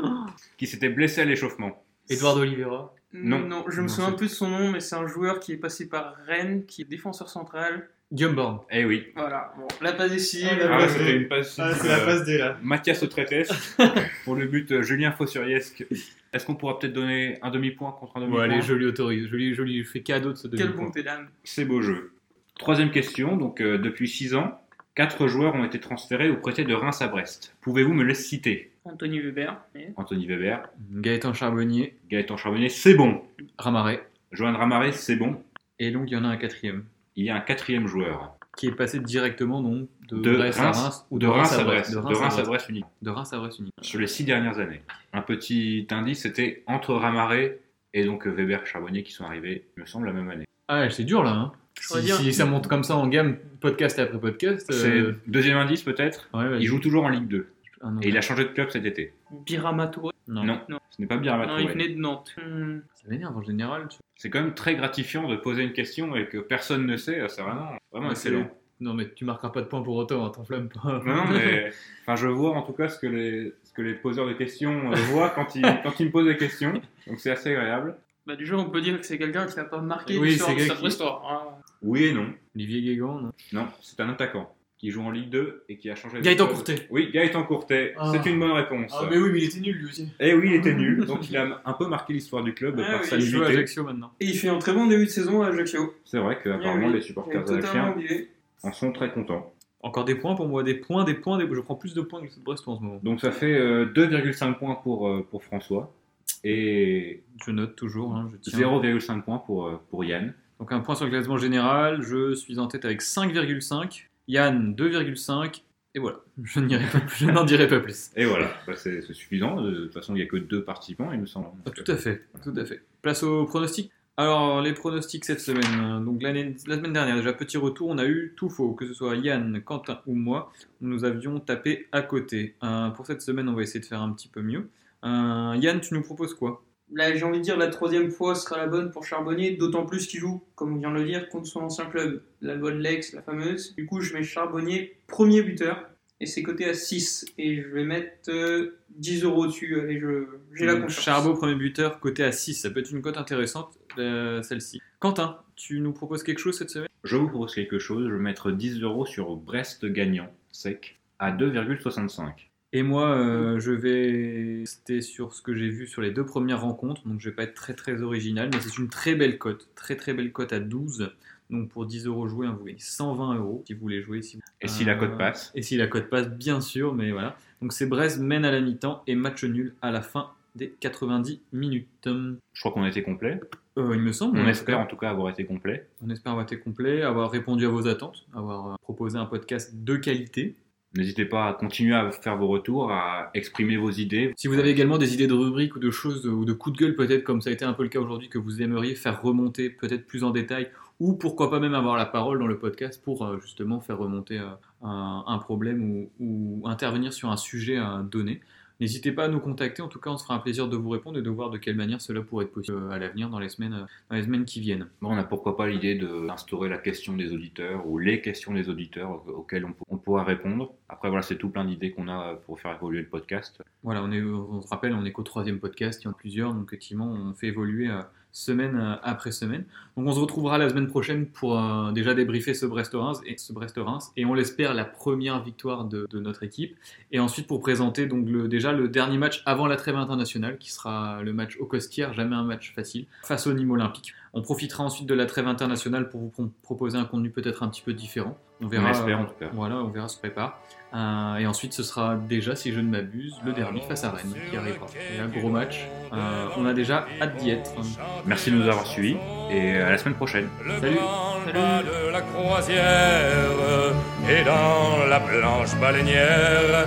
qui s'était blessé à l'échauffement? Edouard Oliveira. Non. Non, je me Non, souviens plus de son nom, mais c'est un joueur qui est passé par Rennes, qui est défenseur central. Guillaume Borne. Eh oui. Voilà, bon, la passe ici. Ah, la Ah, passe- c'était D. une passe. Ah, c'est euh, la passe D là. Mathias Autretes pour le but euh, Julien Fossuriesque. Est-ce qu'on pourra peut-être donner un demi-point contre un demi-point allez, je lui autorise. Je lui, je lui fais cadeau de ce Quel demi-point. bonté d'âme. C'est beau jeu. Troisième question. Donc, euh, depuis 6 ans, quatre joueurs ont été transférés ou prêtés de Reims à Brest. Pouvez-vous me les citer? Anthony Weber. Anthony Weber, Gaëtan Charbonnier, Gaëtan Charbonnier, c'est bon. Ramaret. Johan Ramaré, c'est bon. Et donc, il y en a un quatrième. Il y a un quatrième joueur. Qui est passé directement donc, de, De Brest à Reims, Reims. ou de Reims à Brest. De Reims à Reims à Brest. De Reims à Brest unique. Sur les six dernières années. Un petit indice, c'était entre Ramaré et donc Weber Charbonnier qui sont arrivés, il me semble, la même année. Ah, ouais, c'est dur là. Hein. Si, dire- si ça monte comme ça en gamme, podcast après podcast. C'est euh, deuxième indice peut-être. ouais. Il joue toujours en Ligue 2 Ah, non. et il a changé de club cet été. Birama Touré. Non. Non, Non. ce n'est pas bien Non, il venait de Nantes. Hmm. Ça m'énerve en général. tu- C'est quand même très gratifiant de poser une question et que personne ne sait. C'est vraiment, vraiment Ouais, excellent. Non, mais tu marqueras pas de points pour autant, hein, t'enflamme pas. Non, non, mais enfin, je vois en tout cas ce que les, ce que les poseurs de questions euh, voient quand ils, quand ils me posent des questions. Donc c'est assez agréable. Bah, déjà, on peut dire que c'est quelqu'un qui n'a pas marqué Oui, l'histoire de sa qui- histoire. hein. Oui et non. Olivier Guégan, non? Non, c'est un attaquant qui joue en Ligue 2 et qui a changé de Gaëtan. Courtet. Oui, Gaëtan Courtet. Ah. C'est une bonne réponse. oui, mais il était nul lui aussi. Et oui, il était nul. Donc il a un peu marqué l'histoire du club Ah par oui, sa Il joue à. Ajaccio maintenant. Et il fait un très bon début de saison à Ajaccio. C'est vrai qu'apparemment Ah oui, les supporters oublié. en sont très contents. Encore des points pour moi, des points, des points, des... je prends plus de points que le Brest en ce moment. Donc ça fait euh, 2,5 points pour, euh, pour François et Je note toujours, hein, je tiens. 0,5 points pour, euh, pour Yann. Donc un point sur le classement général, je suis en tête avec 5,5, Yann 2,5 Et voilà, je n'en dirai pas plus. Et voilà, bah, c'est suffisant. De toute façon, il n'y a que deux participants, il me semble. Ah, Tout à fait, tout à fait. Place aux pronostics. Alors, les pronostics cette semaine. Donc, l'année- la semaine dernière, déjà, petit retour, on a eu tout faux, que ce soit Yann, Quentin ou moi. Nous avions tapé à côté. Euh, pour cette semaine, on va essayer de faire un petit peu mieux. Euh, Yann, tu nous proposes quoi? Là, j'ai envie de dire la troisième fois sera la bonne pour Charbonnier, d'autant plus qu'il joue, comme on vient de le dire, contre son ancien club, la bonne Lex, la fameuse. Du coup, je mets Charbonnier premier buteur, et c'est coté à 6, et je vais mettre euh, 10 euros dessus. Allez, je- j'ai la confiance. Charbot, premier buteur, côté à 6. Ça peut être une cote intéressante, euh, celle-ci. Quentin, tu nous proposes quelque chose cette semaine? Je vous propose quelque chose. Je vais mettre 10 euros sur Brest gagnant sec à 2,65. Et moi, euh, je vais rester sur ce que j'ai vu sur les deux premières rencontres. Donc, je vais pas être très très original, mais c'est une très belle cote. Très très belle cote à 12. Donc, pour 10 euros joués, hein, vous gagnez 120 euros si vous voulez jouer. Si vous- Et si la Euh, cote passe Et si la cote passe, bien sûr, mais voilà. Donc, c'est Brest mène à la mi-temps et match nul à la fin des 90 minutes. Je crois qu'on été complet. euh, il me semble. On espère en tout cas avoir été complet. On espère avoir été complet, avoir répondu à vos attentes, avoir euh, proposé un podcast de qualité. N'hésitez pas à continuer à faire vos retours, à exprimer vos idées. Si vous avez également des idées de rubriques ou de choses ou de coups de gueule peut-être comme ça a été un peu le cas aujourd'hui que vous aimeriez faire remonter peut-être plus en détail ou pourquoi pas même avoir la parole dans le podcast pour euh, justement faire remonter euh, un, problème ou, ou intervenir sur un sujet euh, donné. N'hésitez pas à nous contacter, en tout cas on se fera un plaisir de vous répondre et de voir de quelle manière cela pourrait être possible euh, à l'avenir dans les semaines, euh, dans les semaines qui viennent. Bon, on a pourquoi pas l'idée d'instaurer la question des auditeurs ou les questions des auditeurs au- auxquelles on, on pourra répondre. Après voilà, c'est tout plein d'idées qu'on a pour faire évoluer le podcast. Voilà, on, est, on se rappelle, on est qu'au troisième podcast, il y en a plusieurs, donc effectivement, on fait évoluer euh, semaine euh, après semaine. Donc on se retrouvera la semaine prochaine pour euh, déjà débriefer ce Brest-Reims et ce Brest-Reims, et on l'espère la première victoire de, notre équipe. Et ensuite pour présenter donc le, déjà le dernier match avant la trêve internationale, qui sera le match au Costière, jamais un match facile, face au Nîmes Olympique. On profitera ensuite de la trêve internationale pour vous pro- proposer un contenu peut-être un petit peu différent. On verra. en tout cas. Voilà, on verra se prépare. Euh, et ensuite, ce sera déjà, si je ne m'abuse, le derby face à Rennes qui arrivera. Et un gros match. Euh, on a déjà hâte d'y être. Merci de nous avoir suivis et à la semaine prochaine. Le Salut. branle-bas de la croisière et dans la blanche baleinière.